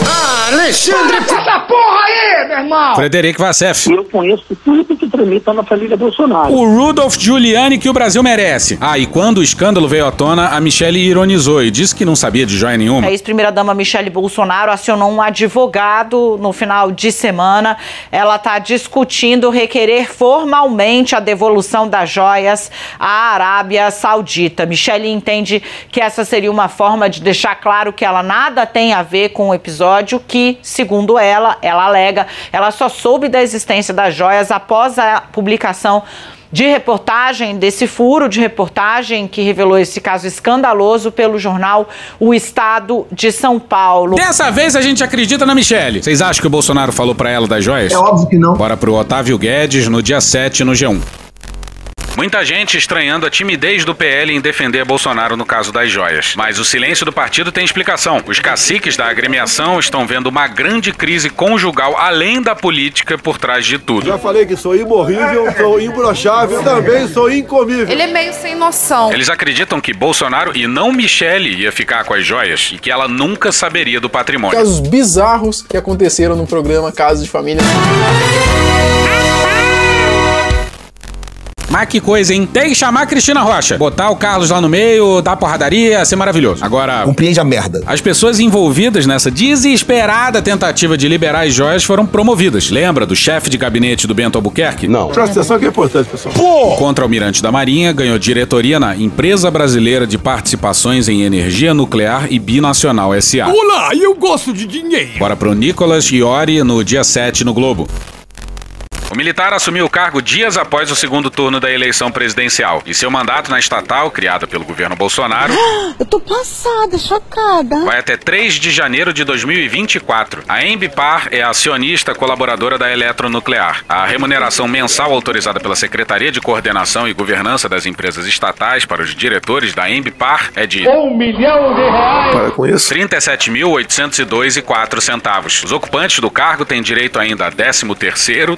Alexandre, essa porra aí, meu irmão! Frederic Vassef. Eu conheço tudo que tramita na família Bolsonaro. O Rudolph Giuliani que o Brasil merece. Ah, e quando o escândalo veio à tona, a Michelle ironizou e disse que não sabia de joia nenhuma. A ex-primeira-dama Michele Bolsonaro acionou um advogado no final de semana. Ela está discutindo requerer formalmente a devolução das joias à Arábia Saudita. Michele entende que essa seria uma forma de deixar claro que ela nada tem a ver com o episódio, que, segundo ela, ela alega, ela só soube da existência das joias após a publicação de reportagem, desse furo de reportagem que revelou esse caso escandaloso pelo jornal O Estado de São Paulo. Dessa vez a gente acredita na Michelle. Vocês acham que o Bolsonaro falou pra ela das joias? É óbvio que não. Bora pro Otávio Guedes no dia 7 no G1. Muita gente estranhando a timidez do PL em defender Bolsonaro no caso das joias. Mas o silêncio do partido tem explicação. Os caciques da agremiação estão vendo uma grande crise conjugal além da política por trás de tudo. Já falei que sou imorrível, sou imbrochável, também sou incomível. Ele é meio sem noção. Eles acreditam que Bolsonaro e não Michele ia ficar com as joias e que ela nunca saberia do patrimônio. Casos bizarros que aconteceram no programa Casos de Família. Mas que coisa, hein? Tem que chamar a Cristina Rocha. Botar o Carlos lá no meio, dar porradaria, ser maravilhoso. Agora. Compreende a merda. As pessoas envolvidas nessa desesperada tentativa de liberar as joias foram promovidas. Lembra do chefe de gabinete do Bento Albuquerque? Não. Presta atenção que é importante, pessoal. O contra-almirante da Marinha ganhou diretoria na Empresa Brasileira de Participações em Energia Nuclear e Binacional SA. Olá, eu gosto de dinheiro. Bora pro Nicolas Iori no dia 7 no Globo. O militar assumiu o cargo dias após o segundo turno da eleição presidencial. E seu mandato na estatal, criada pelo governo Bolsonaro, Eu tô passada, chocada. vai até 3 de janeiro de 2024. A Embipar é acionista colaboradora da Eletronuclear. A remuneração mensal autorizada pela Secretaria de Coordenação e Governança das Empresas Estatais para os diretores da Embipar é de Um milhão de reais. Para com isso. 37.802,04 centavos. Os ocupantes do cargo têm direito ainda a 13º,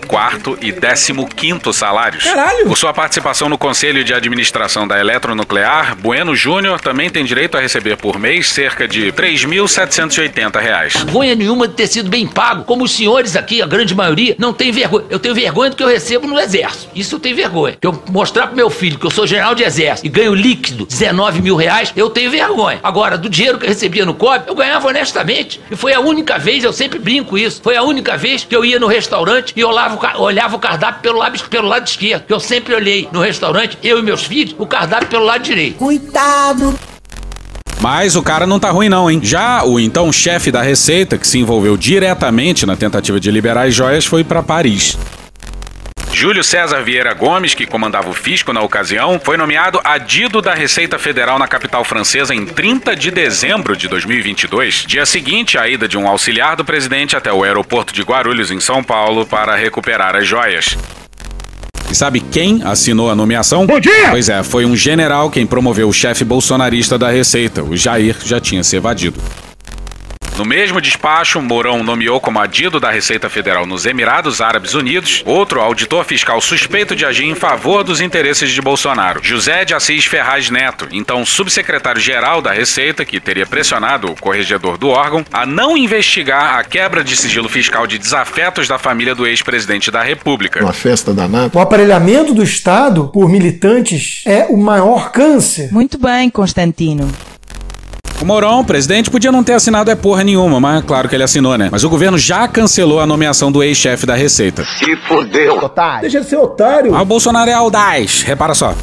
14º e 15º salários. Caralho! Por sua participação no Conselho de Administração da Eletronuclear, Bueno Júnior também tem direito a receber por mês cerca de 3.780 reais. Vergonha nenhuma de ter sido bem pago, como os senhores aqui, a grande maioria, não tem vergonha. Eu tenho vergonha do que eu recebo no exército. Isso eu tenho vergonha. Que eu mostrar pro meu filho que eu sou general de exército e ganho líquido 19 mil reais, eu tenho vergonha. Agora, do dinheiro que eu recebia no COB, eu ganhava honestamente. E foi a única vez, eu sempre brinco isso, foi a única vez que eu ia no restaurante e olhava o, ca- olhava o cardápio pelo lado, pelo lado esquerdo. Que eu sempre olhei no restaurante, eu e meus filhos, o cardápio pelo lado direito. Coitado. Mas o cara não tá ruim não, hein? Já o então chefe da Receita, que se envolveu diretamente na tentativa de liberar as joias, foi para Paris. Júlio César Vieira Gomes, que comandava o fisco na ocasião, foi nomeado adido da Receita Federal na capital francesa em 30 de dezembro de 2022, dia seguinte à ida de um auxiliar do presidente até o aeroporto de Guarulhos, em São Paulo, para recuperar as joias. E sabe quem assinou a nomeação? Bom dia! Pois é, foi um general quem promoveu o chefe bolsonarista da Receita. O Jair já tinha se evadido. No mesmo despacho, Mourão nomeou como adido da Receita Federal nos Emirados Árabes Unidos outro auditor fiscal suspeito de agir em favor dos interesses de Bolsonaro, José de Assis Ferraz Neto, então subsecretário-geral da Receita, que teria pressionado o corregedor do órgão a não investigar a quebra de sigilo fiscal de desafetos da família do ex-presidente da República. Uma festa danada. O aparelhamento do Estado por militantes é o maior câncer. Muito bem, Constantino. O Mourão, o presidente, podia não ter assinado é porra nenhuma, mas claro que ele assinou, né? Mas o governo já cancelou a nomeação do ex-chefe da Receita. Se fodeu. Otário. Deixa de ser otário. Ah, o Bolsonaro é audaz, repara só.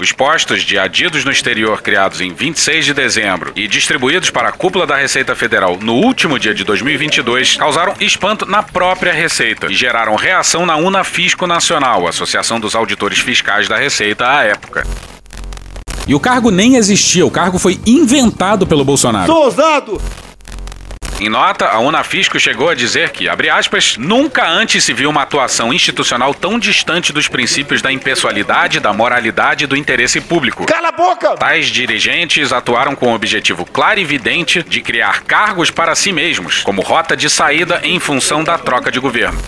Os postos de adidos no exterior criados em 26 de dezembro e distribuídos para a cúpula da Receita Federal no último dia de 2022 causaram espanto na própria Receita e geraram reação na Unafisco Nacional, Associação dos Auditores Fiscais da Receita à época. E o cargo nem existia, o cargo foi inventado pelo Bolsonaro. Sou ousado. Em nota, a Unafisco chegou a dizer que, abre aspas, nunca antes se viu uma atuação institucional tão distante dos princípios da impessoalidade, da moralidade e do interesse público. Cala a boca! Tais dirigentes atuaram com o objetivo claro e evidente de criar cargos para si mesmos, como rota de saída em função da troca de governo.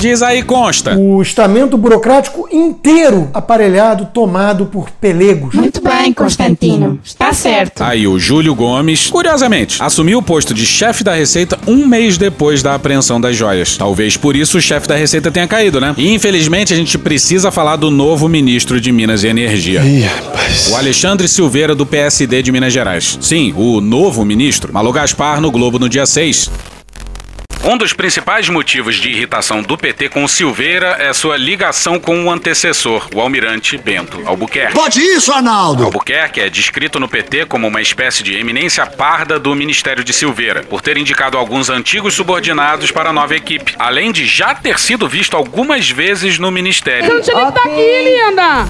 Diz aí, consta. O estamento burocrático inteiro aparelhado, tomado por pelegos. Muito bem, Constantino. Está certo. Aí o Júlio Gomes, curiosamente, assumiu o posto de chefe da Receita um mês depois da apreensão das joias. Talvez por isso o chefe da Receita tenha caído, né? E infelizmente a gente precisa falar do novo ministro de Minas e Energia. O Alexandre Silveira do PSD de Minas Gerais. Sim, o novo ministro. Malu Gaspar no Globo no dia 6. Um dos principais motivos de irritação do PT com o Silveira é sua ligação com o antecessor, o almirante Bento Albuquerque. Pode isso, Arnaldo! Albuquerque é descrito no PT como uma espécie de eminência parda do Ministério de Silveira, por ter indicado alguns antigos subordinados para a nova equipe, além de já ter sido visto algumas vezes no Ministério. Não tinha nem que tá aqui, linda!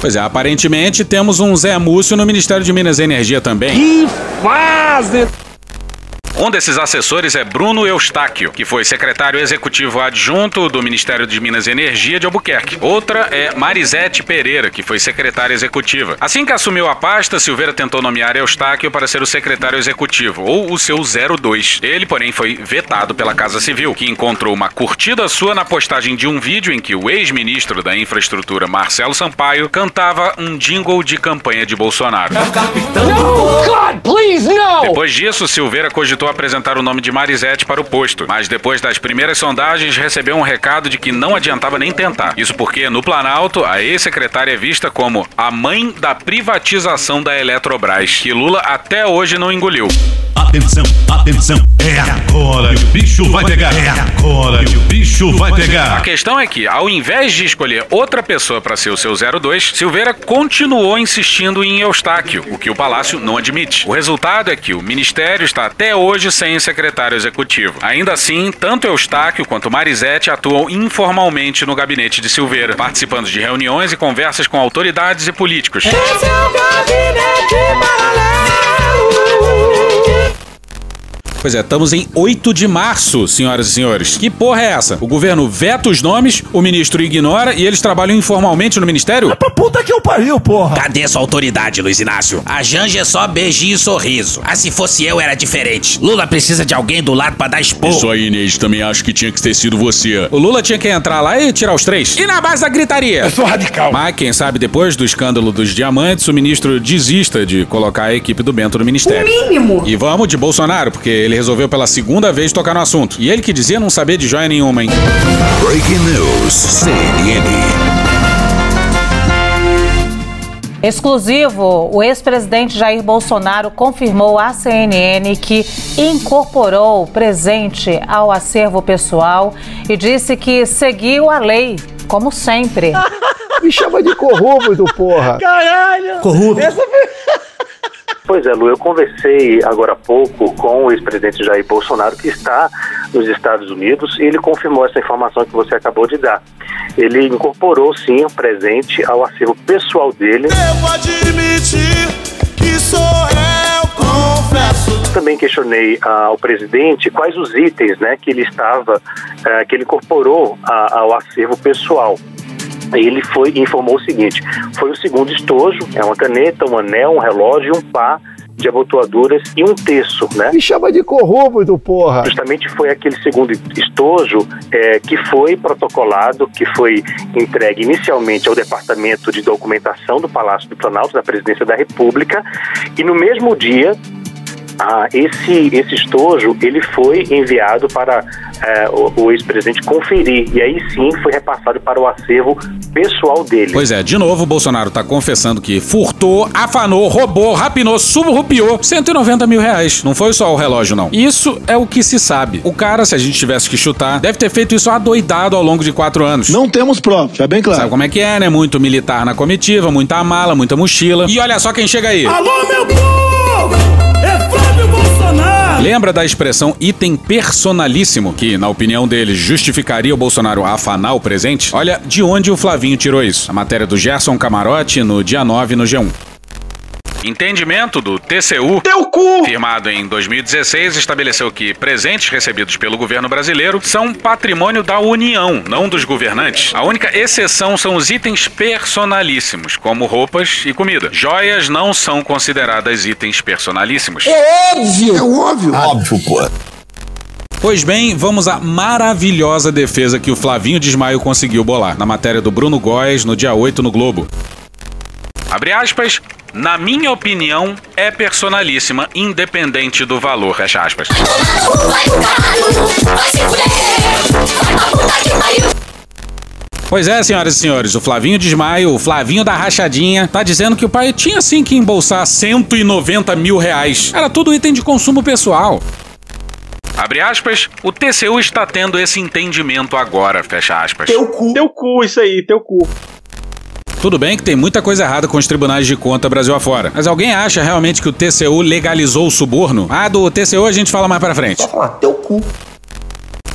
Pois é, aparentemente temos um Zé Múcio no Ministério de Minas e Energia também. Que fase! Um desses assessores é Bruno Eustáquio, que foi secretário executivo adjunto do Ministério de Minas e Energia de Albuquerque. Outra é Marisete Pereira, que foi secretária executiva. Assim que assumiu a pasta, Silveira tentou nomear Eustáquio para ser o secretário executivo, ou o seu 02. Ele, porém, foi vetado pela Casa Civil, que encontrou uma curtida sua na postagem de um vídeo em que o ex-ministro da Infraestrutura, Marcelo Sampaio, cantava um jingle de campanha de Bolsonaro. No, God, please, no! Depois disso, Silveira cogitou apresentar o nome de Marisete para o posto, mas depois das primeiras sondagens recebeu um recado de que não adiantava nem tentar. Isso porque, no Planalto, a ex-secretária é vista como a mãe da privatização da Eletrobras, que Lula até hoje não engoliu. Atenção, atenção, é agora que o bicho vai pegar. É agora que o bicho vai A pegar. questão é que, ao invés de escolher outra pessoa para ser o seu 02, Silveira continuou insistindo em Eustáquio, o que o Palácio não admite. O resultado é que o Ministério está até hoje sem secretário executivo. Ainda assim, tanto Eustáquio quanto Marisete atuam informalmente no gabinete de Silveira, participando de reuniões e conversas com autoridades e políticos. Esse é o gabinete Pois é, estamos em 8 de março, senhoras e senhores. Que porra é essa? O governo veta os nomes, o ministro ignora e eles trabalham informalmente no ministério? Puta que eu pariu, porra! Cadê sua autoridade, Luiz Inácio? A Janja é só beijinho e sorriso. Ah, se fosse eu, era diferente. Lula precisa de alguém do lado pra dar expor. Isso aí, Inês, também acho que tinha que ter sido você. O Lula tinha que entrar lá e tirar os três. E na base da gritaria? Eu sou radical. Mas quem sabe depois do escândalo dos diamantes, o ministro desista de colocar a equipe do Bento no ministério. O mínimo. E vamos de Bolsonaro, porque ele resolveu pela segunda vez tocar no assunto. E ele que dizia não saber de joia nenhuma, hein? Breaking News, CNN. Exclusivo, o ex-presidente Jair Bolsonaro confirmou à CNN que incorporou presente ao acervo pessoal e disse que seguiu a lei, como sempre. Me chama de corrupto, porra. Caralho! Corrupto. Pois é, Lu, eu conversei agora há pouco com o ex-presidente Jair Bolsonaro, que está nos Estados Unidos, e ele confirmou essa informação que você acabou de dar. Ele incorporou, sim, um presente ao acervo pessoal dele. Devo admitir que sou eu, confesso. Também questionei ah, ao presidente quais os itens né, que ele estava, ah, que ele incorporou a- ao acervo pessoal. Ele foi e informou o seguinte: foi o segundo estojo, é uma caneta, um anel, um relógio, um par de abotoaduras e um terço, né? Me chama de corrupto, porra. Justamente foi aquele segundo estojo eh, que foi protocolado, que foi entregue inicialmente ao Departamento de Documentação do Palácio do Planalto, da Presidência da República, e no mesmo dia ah, esse, esse estojo ele foi enviado para eh, o, o ex-presidente conferir e aí sim foi repassado para o acervo pessoal dele. Pois é, de novo o Bolsonaro tá confessando que furtou, afanou, roubou, rapinou, subrupiou 190 mil reais. Não foi só o relógio, não. Isso é o que se sabe. O cara, se a gente tivesse que chutar, deve ter feito isso adoidado ao longo de quatro anos. Não temos provas, já bem claro. Sabe como é que é, né? Muito militar na comitiva, muita mala, muita mochila. E olha só quem chega aí. Alô, meu povo! Lembra da expressão item personalíssimo, que, na opinião deles, justificaria o Bolsonaro afanar o presente? Olha de onde o Flavinho tirou isso. A matéria do Gerson Camarote no dia 9 no G1. Entendimento do TCU, firmado em 2016, estabeleceu que presentes recebidos pelo governo brasileiro são patrimônio da União, não dos governantes. A única exceção são os itens personalíssimos, como roupas e comida. Joias não são consideradas itens personalíssimos. É óbvio! É óbvio! Óbvio, pô. Pois bem, vamos à maravilhosa defesa que o Flavinho Desmaio conseguiu bolar na matéria do Bruno Góes no dia 8 no Globo. Abre aspas. Na minha opinião, é personalíssima, independente do valor. Fecha aspas. Pois é, senhoras e senhores, o Flavinho Desmaio, o Flavinho da Rachadinha, tá dizendo que o pai tinha sim que embolsar 190 mil reais. Era tudo item de consumo pessoal. Abre aspas, o TCU está tendo esse entendimento agora, fecha aspas. Teu cu. Teu cu, isso aí, teu cu. Tudo bem que tem muita coisa errada com os tribunais de conta Brasil afora. Mas alguém acha realmente que o TCU legalizou o suborno? Ah, do TCU a gente fala mais pra frente. teu cu.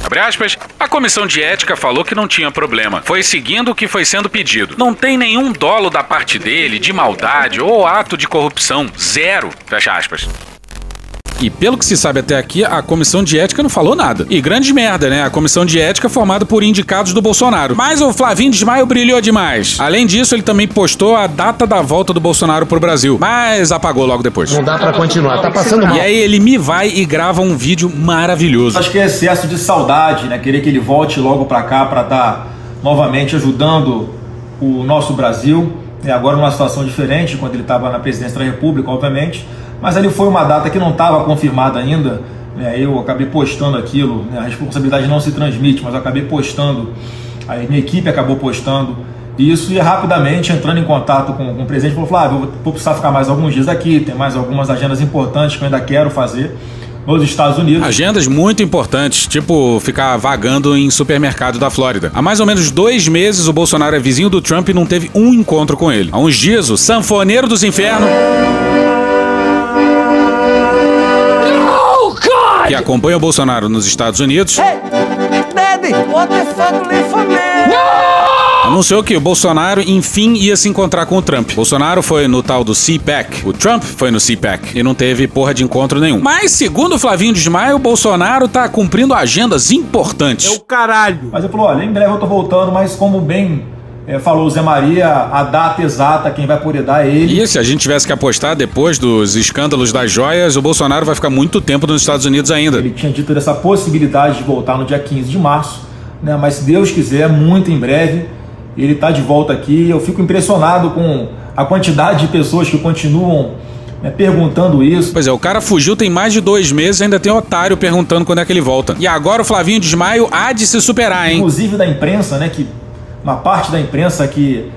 Abre aspas, a comissão de ética falou que não tinha problema. Foi seguindo o que foi sendo pedido. Não tem nenhum dolo da parte dele, de maldade ou ato de corrupção. Zero. Fecha aspas. E pelo que se sabe até aqui, a comissão de ética não falou nada. E grande merda, né? A comissão de ética formada por indicados do Bolsonaro. Mas o Flavinho Desmaio brilhou demais. Além disso, ele também postou a data da volta do Bolsonaro pro Brasil. Mas apagou logo depois. Não dá pra continuar, tá passando mal. E aí ele me vai e grava um vídeo maravilhoso. Acho que é excesso de saudade, né? Querer que ele volte logo pra cá pra estar novamente ajudando o nosso Brasil. E agora numa situação diferente, quando ele estava na presidência da República, obviamente. Mas ali foi uma data que não estava confirmada ainda. Né? Eu acabei postando aquilo. Né? A responsabilidade não se transmite, mas eu acabei postando. A minha equipe acabou postando Isso e rapidamente entrando em contato com, com o presidente, falou: Flávio, eu vou precisar ficar mais alguns dias aqui, tem mais algumas agendas importantes que eu ainda quero fazer nos Estados Unidos. Agendas muito importantes, tipo ficar vagando em supermercado da Flórida. Há mais ou menos dois meses, o Bolsonaro é vizinho do Trump e não teve um encontro com ele. Há uns dias, o sanfoneiro dos infernos. Acompanha o Bolsonaro nos Estados Unidos. Daddy, what the fuck for? Anunciou que o Bolsonaro, enfim, ia se encontrar com o Trump. Bolsonaro foi no tal do CPAC. O Trump foi no CPAC. E não teve porra de encontro nenhum. Mas, segundo o Flavinho Desmaio, o Bolsonaro tá cumprindo agendas importantes. É o caralho. Mas ele falou: olha, em breve eu tô voltando, mas como bem é, falou o Zé Maria, a data exata, quem vai poder dar é ele. E se a gente tivesse que apostar depois dos escândalos das joias, o Bolsonaro vai ficar muito tempo nos Estados Unidos ainda. Ele tinha dito dessa possibilidade de voltar no dia 15 de março, né? Mas se Deus quiser, muito em breve, ele está de volta aqui. Eu fico impressionado com a quantidade de pessoas que continuam né, perguntando isso. Pois é, o cara fugiu tem mais de dois meses ainda tem otário perguntando quando é que ele volta. E agora o Flavinho Desmaio há de se superar, hein? Inclusive da imprensa, né? Que uma parte da imprensa que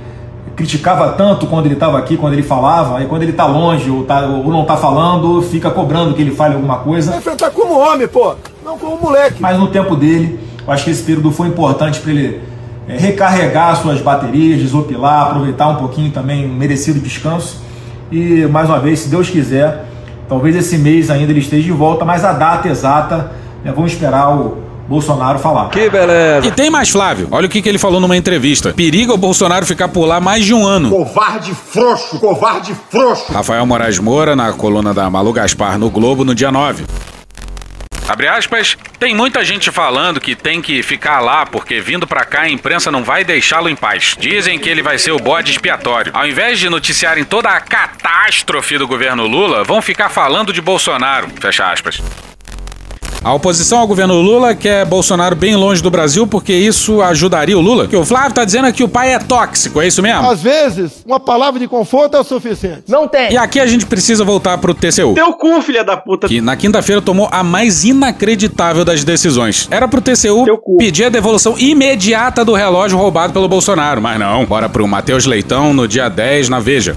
criticava tanto quando ele estava aqui, quando ele falava, e quando ele está longe ou, tá, ou não está falando, fica cobrando que ele fale alguma coisa. Enfrentar como homem, pô, não como moleque. Mas no tempo dele, eu acho que esse período foi importante para ele é, recarregar suas baterias, desopilar, aproveitar um pouquinho também um merecido descanso. E mais uma vez, se Deus quiser, talvez esse mês ainda ele esteja de volta, mas a data exata, né, vamos esperar o Bolsonaro falar. Que beleza. E tem mais, Flávio. Olha o que, que ele falou numa entrevista. Periga o Bolsonaro ficar por lá mais de um ano. Covarde frouxo, covarde frouxo. Rafael Moraes Moura, na coluna da Malu Gaspar no Globo, no dia 9. Abre aspas, tem muita gente falando que tem que ficar lá porque vindo pra cá a imprensa não vai deixá-lo em paz. Dizem que ele vai ser o bode expiatório. Ao invés de noticiarem toda a catástrofe do governo Lula, vão ficar falando de Bolsonaro. Fecha aspas. A oposição ao governo Lula quer Bolsonaro bem longe do Brasil porque isso ajudaria o Lula. Que o Flávio tá dizendo é que o pai é tóxico, é isso mesmo? Às vezes, uma palavra de conforto é o suficiente. Não tem. E aqui a gente precisa voltar pro TCU. Teu cu, filha da puta. Que na quinta-feira tomou a mais inacreditável das decisões. Era pro TCU pedir a devolução imediata do relógio roubado pelo Bolsonaro, mas não. Bora pro Matheus Leitão no dia 10 na Veja.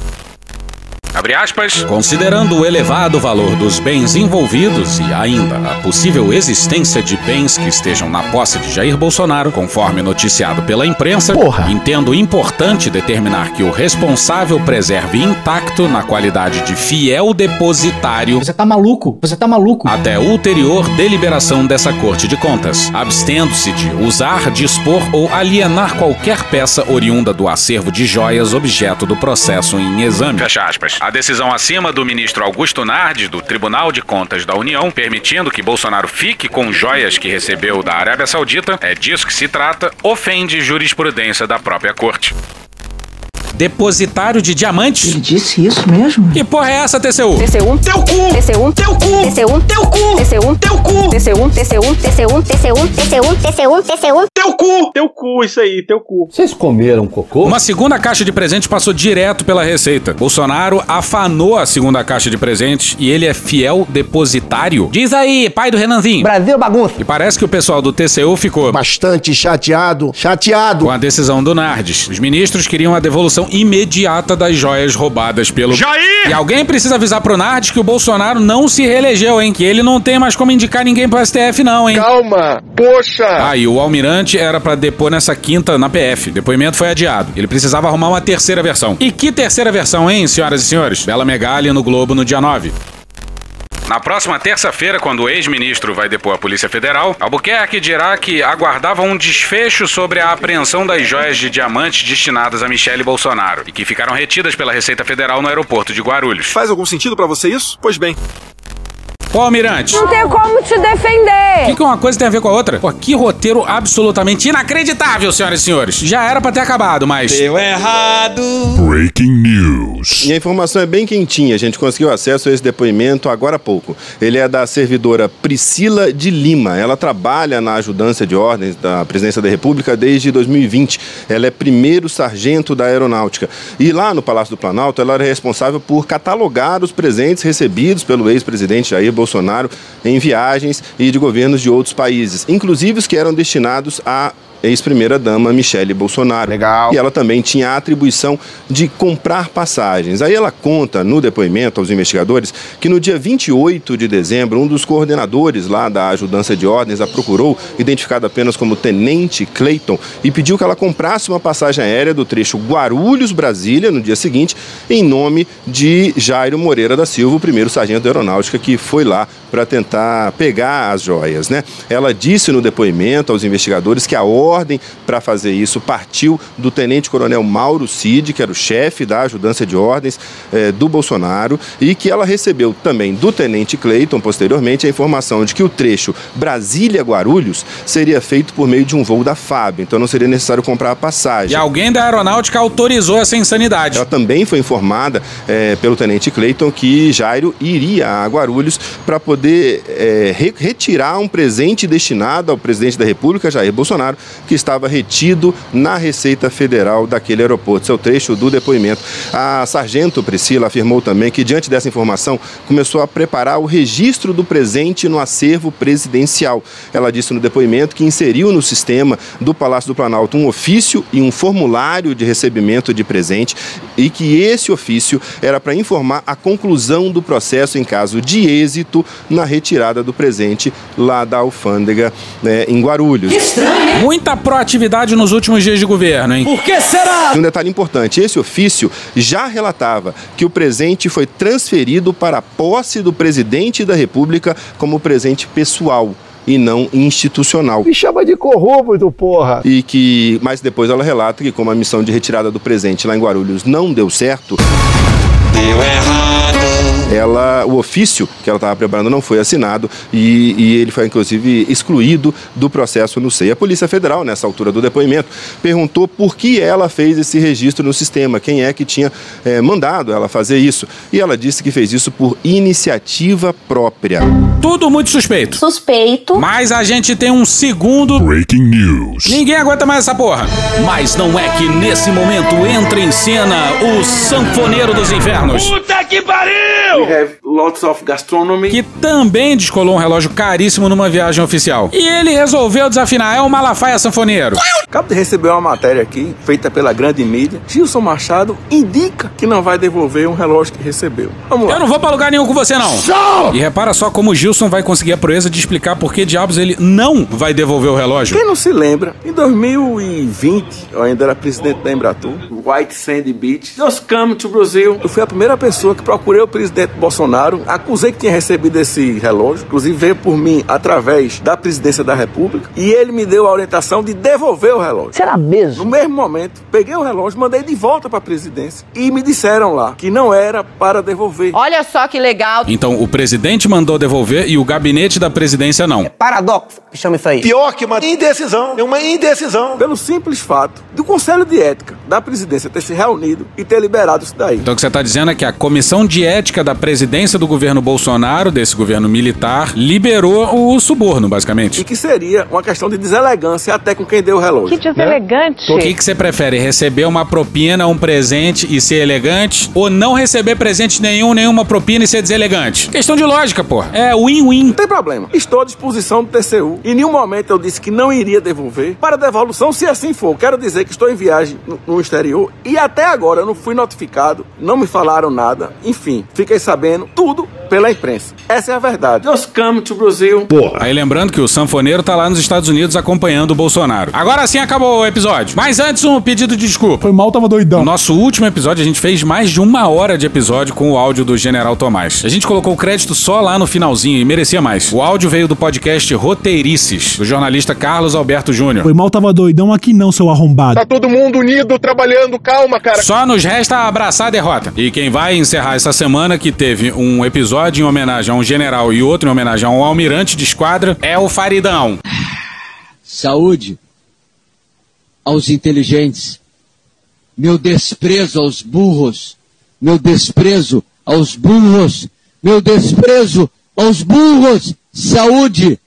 Abre aspas. Considerando o elevado valor dos bens envolvidos e ainda a possível existência de bens que estejam na posse de Jair Bolsonaro, conforme noticiado pela imprensa, Porra. entendo importante determinar que o responsável preserve intacto na qualidade de fiel depositário. Você tá maluco? Você tá maluco? Até ulterior deliberação dessa Corte de Contas, abstendo-se de usar, dispor ou alienar qualquer peça oriunda do acervo de joias objeto do processo em exame. Fecha aspas. A decisão acima do ministro Augusto Nardes, do Tribunal de Contas da União, permitindo que Bolsonaro fique com joias que recebeu da Arábia Saudita, é disso que se trata, ofende jurisprudência da própria corte. Depositário de diamantes? Ele disse isso mesmo? Que porra é essa, TCU? TC1. Teu cu! TC1. Teu cu! TC1. Teu cu! TC1. Teu cu! TC1. TC1. TC1. TC1. TC1. TC1. TC1. Teu cu! Teu cu, isso aí, teu cu. Vocês comeram cocô? Uma segunda caixa de presente passou direto pela Receita. Bolsonaro afanou a segunda caixa de presentes e ele é fiel depositário. Diz aí, pai do Renanzinho. Brasil bagunça. E parece que o pessoal do TCU ficou bastante chateado, chateado com a decisão do Nardes. Os ministros queriam a devolução imediata das joias roubadas pelo Jair! E alguém precisa avisar pro Nardes que o Bolsonaro não se reelegeu, hein? Que ele não tem mais como indicar ninguém pro STF não, hein? Calma, poxa. Ah, e o almirante era pra depor nessa quinta na PF. Depoimento foi adiado. Ele precisava arrumar uma terceira versão. E que terceira versão, hein, senhoras e senhores? Bela Megali no Globo no dia 9. Na próxima terça-feira, quando o ex-ministro vai depor a Polícia Federal, Albuquerque dirá que aguardava um desfecho sobre a apreensão das joias de diamantes destinadas a Michele Bolsonaro e que ficaram retidas pela Receita Federal no aeroporto de Guarulhos. Faz algum sentido pra você isso? Pois bem. Ô, Almirante. Não tem como te O defender. que, que uma coisa tem a ver com a outra? Pô, que roteiro absolutamente inacreditável, senhoras e senhores. Já era pra ter acabado, mas. Deu errado. Breaking News. E a informação é bem quentinha, a gente conseguiu acesso a esse depoimento agora há pouco. Ele é da servidora Priscila de Lima. Ela trabalha na ajudância de ordens da Presidência da República desde 2020. Ela é primeiro sargento da Aeronáutica. E lá no Palácio do Planalto, ela era responsável por catalogar os presentes recebidos pelo ex-presidente Jair Bolsonaro em viagens e de governos de outros países, inclusive os que eram destinados a ex-primeira-dama Michele Bolsonaro. Legal. E ela também tinha a atribuição de comprar passagens. Aí ela conta no depoimento aos investigadores que no dia 28 de dezembro, um dos coordenadores lá da ajudança de ordens a procurou, identificado apenas como Tenente Clayton, e pediu que ela comprasse uma passagem aérea do trecho Guarulhos-Brasília no dia seguinte, em nome de Jairo Moreira da Silva, o primeiro sargento da aeronáutica que foi lá para tentar pegar as joias, né? Ela disse no depoimento aos investigadores que a ordem para fazer isso partiu do tenente-coronel Mauro Cid, que era o chefe da ajudança de ordens eh, do Bolsonaro, e que ela recebeu também do tenente Clayton, posteriormente, a informação de que o trecho Brasília-Guarulhos seria feito por meio de um voo da FAB, então não seria necessário comprar a passagem. E alguém da aeronáutica autorizou essa insanidade. Ela também foi informada eh, pelo tenente Clayton que Jairo iria a Guarulhos para poder eh, re retirar um presente destinado ao presidente da República, Jair Bolsonaro, que estava retido na Receita Federal daquele aeroporto. Esse é o trecho do depoimento. A sargento Priscila afirmou também que, diante dessa informação, começou a preparar o registro do presente no acervo presidencial. Ela disse no depoimento que inseriu no sistema do Palácio do Planalto um ofício e um formulário de recebimento de presente e que esse ofício era para informar a conclusão do processo em caso de êxito na retirada do presente lá da alfândega né, em Guarulhos. Muita proatividade nos últimos dias de governo, hein? Por que será? Um detalhe importante: esse ofício já relatava que o presente foi transferido para a posse do presidente da República como presente pessoal e não institucional. Me chama de corrupto, porra! E que, mas depois ela relata que, como a missão de retirada do presente lá em Guarulhos não deu certo. Deu errado. Ela, o ofício que ela estava preparando não foi assinado e, e, ele foi inclusive excluído do processo no SEI. A Polícia Federal, nessa altura do depoimento, perguntou por que ela fez esse registro no sistema, quem é que tinha eh, mandado ela fazer isso. E ela disse que fez isso por iniciativa própria. Tudo muito suspeito. Suspeito. Mas a gente tem um segundo. Breaking News. Ninguém aguenta mais essa porra. Mas não é que nesse momento entra em cena o sanfoneiro dos infernos. Puta que pariu! We have lots of gastronomy. Que também descolou um relógio caríssimo numa viagem oficial. E ele resolveu desafinar. É o Malafaia sanfoneiro. Acabo de receber uma matéria aqui, feita pela grande mídia. Gilson Machado indica que não vai devolver um relógio que recebeu. Vamos lá. Eu não vou pra lugar nenhum com você, não. E repara só como o Gilson vai conseguir a proeza de explicar por que diabos ele não vai devolver o relógio. Quem não se lembra, em 2020, eu ainda era presidente da Embratur, White Sandy Beach, just come to Brasil. Eu fui a primeira pessoa que procurei o presidente Bolsonaro, acusei que tinha recebido esse relógio, inclusive veio por mim através da presidência da República, e ele me deu a orientação de devolver o relógio. Será mesmo? No mesmo momento, peguei o relógio, mandei de volta para a presidência e me disseram lá que não era para devolver. Olha só que legal. Então o presidente mandou devolver e o gabinete da presidência não. Paradoxo, que chama isso aí. Pior que uma indecisão, é uma indecisão. Pelo simples fato do Conselho de Ética da presidência ter se reunido e ter liberado isso daí. Então o que você está dizendo que a comissão de ética da presidência do governo Bolsonaro, desse governo militar, liberou o suborno, basicamente. E que seria uma questão de deselegância até com quem deu o relógio. Que deselegante. O que, que você prefere? Receber uma propina, um presente e ser elegante? Ou não receber presente nenhum, nenhuma propina e ser deselegante? Questão de lógica, pô. É win-win. Não tem problema. Estou à disposição do TCU. Em nenhum momento eu disse que não iria devolver. Para devolução, se assim for, quero dizer que estou em viagem no, no exterior e até agora eu não fui notificado, não me falaram nada. Enfim, fiquei sabendo tudo pela imprensa. Essa é a verdade. Just come to Brasil. Porra. Aí lembrando que o sanfoneiro tá lá nos Estados Unidos acompanhando o Bolsonaro. Agora sim acabou o episódio. Mas antes, um pedido de desculpa. Foi mal, tava doidão. No nosso último episódio, a gente fez mais de uma hora de episódio com o áudio do General Tomás. A gente colocou o crédito só lá no finalzinho e merecia mais. O áudio veio do podcast Roteirices, do jornalista Carlos Alberto Júnior. Foi mal, tava doidão aqui não, seu arrombado. Tá todo mundo unido, trabalhando, calma, cara. Só nos resta abraçar a derrota. E quem vai encerrar essa semana, que teve um episódio em homenagem a um general e outro em homenagem a um almirante de esquadra, é o Faridão. Saúde aos inteligentes, meu desprezo aos burros, meu desprezo aos burros, meu desprezo aos burros, saúde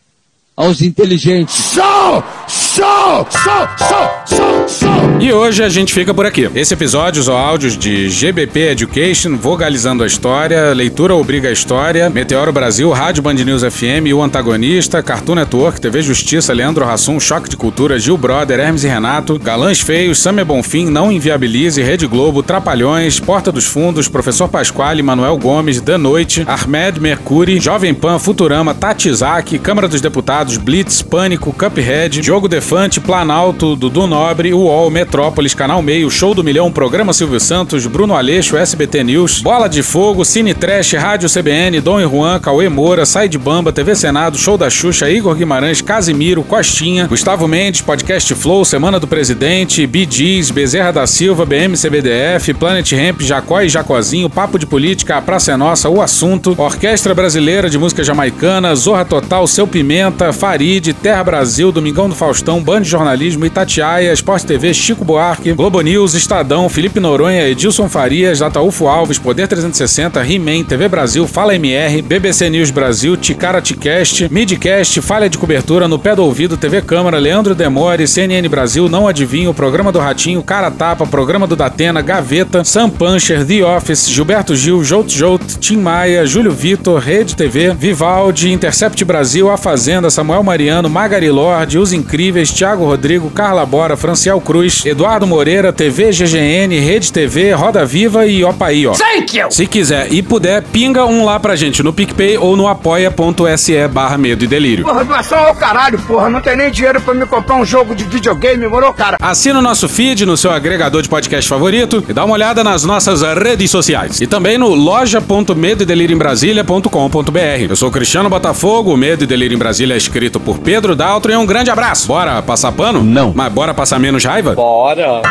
aos inteligentes. Show! Show! Show! Show! Show! Show! E hoje a gente fica por aqui. Esse episódio ou áudios de GBP Education, Vogalizando a História, Leitura Obriga a História, Meteoro Brasil, Rádio Band News FM, O Antagonista, Cartoon Network, TV Justiça, Leandro Rassum, Choque de Cultura, Gil Brother, Hermes e Renato, Galãs Feios, Samer Bonfim, Não Inviabilize, Rede Globo, Trapalhões, Porta dos Fundos, Professor Pasquale, Manuel Gomes, Da Noite, Ahmed Mercury, Jovem Pan, Futurama, Tatizaki, Câmara dos Deputados, Blitz, Pânico, Cuphead, Jogo Defante, Planalto, Dudu Nobre, UOL, Metrópolis, Canal Meio, Show do Milhão, Programa Silvio Santos, Bruno Aleixo, SBT News, Bola de Fogo, Cine Trash, Rádio CBN, Dom e Juan, Cauê Moura, Sai de Bamba, TV Senado, Show da Xuxa, Igor Guimarães, Casimiro, Costinha, Gustavo Mendes, Podcast Flow, Semana do Presidente, Gees, Bezerra da Silva, BMCBDF, Planet Ramp, Jacó e Jacozinho, Papo de Política, A Praça é Nossa, O Assunto, Orquestra Brasileira de Música Jamaicana, Zorra Total, Seu Pimenta, Farid, Terra Brasil, Domingão do Faustão, Band de Jornalismo, Itatiaia, Esporte TV, Chico Buarque, Globo News, Estadão, Felipe Noronha, Edilson Farias, Ataúfo Alves, Poder 360, He-Man, TV Brasil, Fala MR, BBC News Brasil, Ticara Ticast, Midcast, Falha de Cobertura, No Pé do Ouvido, TV Câmara, Leandro Demore, CNN Brasil, Não Adivinho, Programa do Ratinho, Cara Tapa, Programa do Datena, Gaveta, Sam Puncher, The Office, Gilberto Gil, Jout Jout, Tim Maia, Júlio Vitor, Rede TV, Vivaldi, Intercept Brasil, A Fazenda, Samuel Mariano, Magari Lorde, Os Incríveis, Thiago Rodrigo, Carla Bora, Franciel Cruz, Eduardo Moreira, TV GGN, Rede TV, Roda Viva e Opaí, ó. Thank you! Se quiser e puder, pinga um lá pra gente no PicPay ou no apoia.se barra medo e delírio. Porra, doação ao caralho, porra. Não tem nem dinheiro pra me comprar um jogo de videogame, morou, cara? Assina o nosso feed no seu agregador de podcast favorito e dá uma olhada nas nossas redes sociais. E também no loja.medoedelirioembrasilha.com.br. Eu sou Cristiano Botafogo, o Medo e Delírio em Brasília é escrito por Pedro Daltro e um grande abraço. Bora passar pano? Não. Mas bora passar menos raiva? Bora.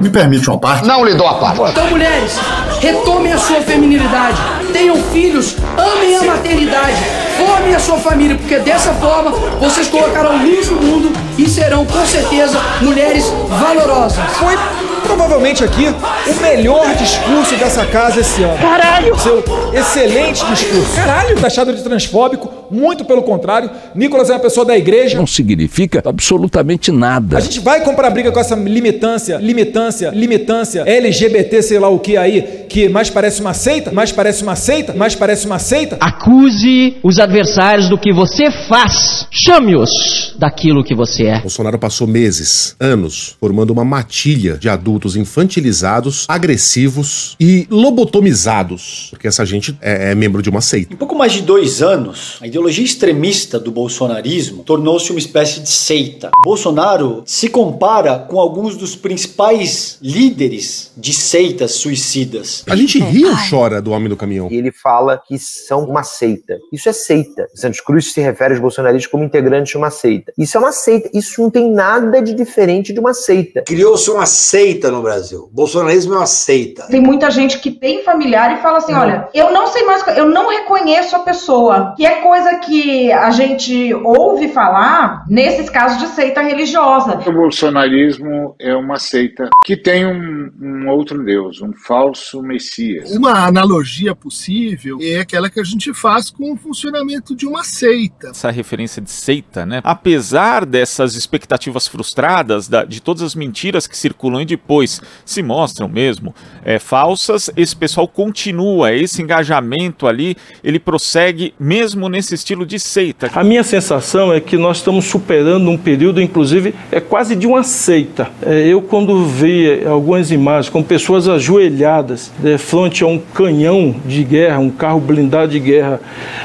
Me permite uma parte? Não lhe dou a parte. Então, mulheres, retomem a sua feminilidade, tenham filhos, amem a maternidade, formem a sua família, porque dessa forma vocês colocarão luz no mundo e serão, com certeza, mulheres valorosas. Foi provavelmente aqui o melhor discurso dessa casa esse ano. Caralho! Seu excelente discurso. Caralho! Taxado de transfóbico, muito pelo contrário. Nicolas é uma pessoa da igreja. Não significa absolutamente nada. A gente vai comprar briga com essa limitância, limitância, limitância, LGBT, sei lá o que aí, que mais parece uma seita, mais parece uma seita, mais parece uma seita. Acuse os adversários do que você faz. Chame-os daquilo que você é. Bolsonaro passou meses, anos, formando uma matilha de adultos infantilizados, agressivos e lobotomizados. Porque essa gente é, é membro de uma seita. Em pouco mais de dois anos, a ideologia extremista do bolsonarismo tornou-se uma espécie de seita. Bolsonaro se compara com alguns dos principais líderes de seitas suicidas. A gente ri ou chora do homem do caminhão? E ele fala que são uma seita. Isso é seita. Santos Cruz se refere aos bolsonaristas como integrantes de uma seita. Isso é uma seita. Isso não tem nada de diferente de uma seita. Criou-se uma seita no Brasil. O bolsonarismo é uma seita. Tem muita gente que tem familiar e fala assim: olha, eu não sei mais, eu não reconheço a pessoa. Que é coisa que a gente ouve falar nesses casos de seita religiosa. O bolsonarismo é uma seita que tem um, um outro Deus, um falso Messias. Uma analogia possível é aquela que a gente faz com o funcionamento de uma seita. Essa referência de seita, né? Apesar dessas expectativas frustradas, da, de todas as mentiras que circulam e depois se mostram mesmo é, falsas, esse pessoal continua, esse engajamento ali, ele prossegue mesmo nesse estilo de seita. A minha sensação é que nós estamos superando um período, inclusive, é quase de uma seita. É, eu, quando vi algumas imagens com pessoas ajoelhadas é, frente a um canhão de guerra, um carro blindado de guerra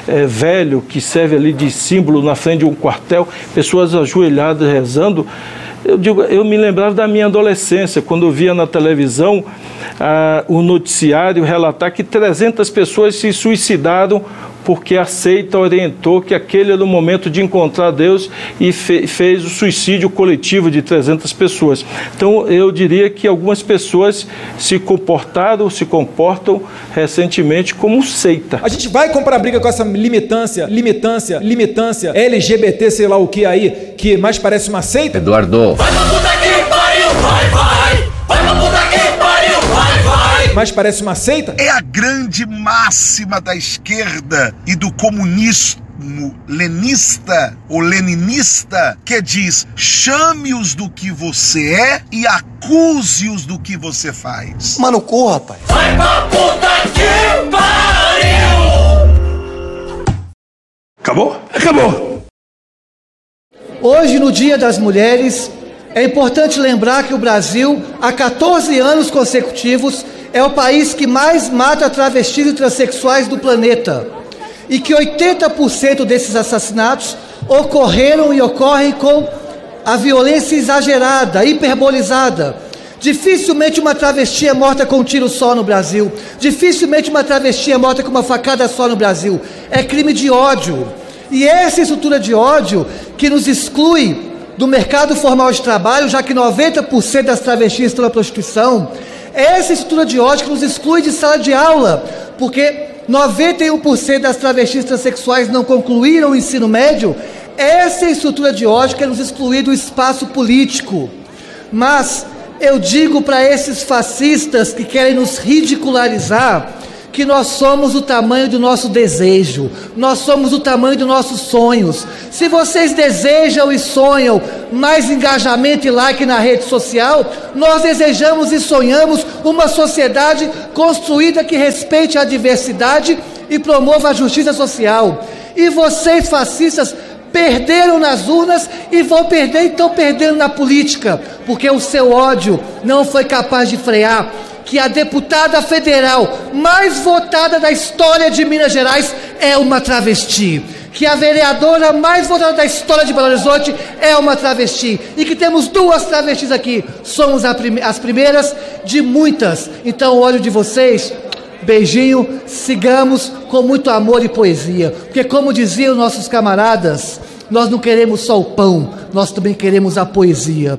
é, velho que serve ali de símbolo na frente de um quartel, pessoas ajoelhadas rezando. Eu, digo, eu me lembrava da minha adolescência, quando eu via na televisão ah, o noticiário relatar que 300 pessoas se suicidaram porque a seita orientou que aquele era o momento de encontrar Deus e fe fez o suicídio coletivo de 300 pessoas. Então, eu diria que algumas pessoas se comportaram, se comportam recentemente como seita. A gente vai comprar briga com essa limitância, limitância, limitância, LGBT, sei lá o que aí, que mais parece uma seita. Eduardo. Vai pra puta que pariu, vai, vai! Mais parece uma seita? É a grande máxima da esquerda e do comunista marxismo lenista ou leninista que diz: chame-os do que você é e acuse-os do que você faz. Mano, corra, rapaz. Vai pra puta que pariu! Acabou? Acabou. Hoje, no Dia das Mulheres, é importante lembrar que o Brasil, há 14 anos consecutivos, é o país que mais mata travestis e transexuais do planeta. E que 80% desses assassinatos ocorreram e ocorrem com a violência exagerada, hiperbolizada. Dificilmente uma travesti é morta com um tiro só no Brasil. Dificilmente uma travesti é morta com uma facada só no Brasil. É crime de ódio. E essa estrutura de ódio que nos exclui do mercado formal de trabalho, já que 90% das travestis estão na prostituição, essa estrutura de ódio que nos exclui de sala de aula, porque 91% das travestis transexuais não concluíram o ensino médio, essa estrutura de ódio nos exclui do espaço político. Mas eu digo para esses fascistas que querem nos ridicularizar, que nós somos o tamanho do nosso desejo, nós somos o tamanho dos nossos sonhos. Se vocês desejam e sonham mais engajamento e like na rede social, nós desejamos e sonhamos uma sociedade construída que respeite a diversidade e promova a justiça social. E vocês, fascistas, perderam nas urnas e vão perder, então perdendo na política, porque o seu ódio não foi capaz de frear que a deputada federal mais votada da história de Minas Gerais é uma travesti. Que a vereadora mais votada da história de Belo Horizonte é uma travesti. E que temos duas travestis aqui. Somos as primeiras de muitas. Então, olho de vocês, beijinho, sigamos com muito amor e poesia. Porque, como diziam nossos camaradas, nós não queremos só o pão, nós também queremos a poesia.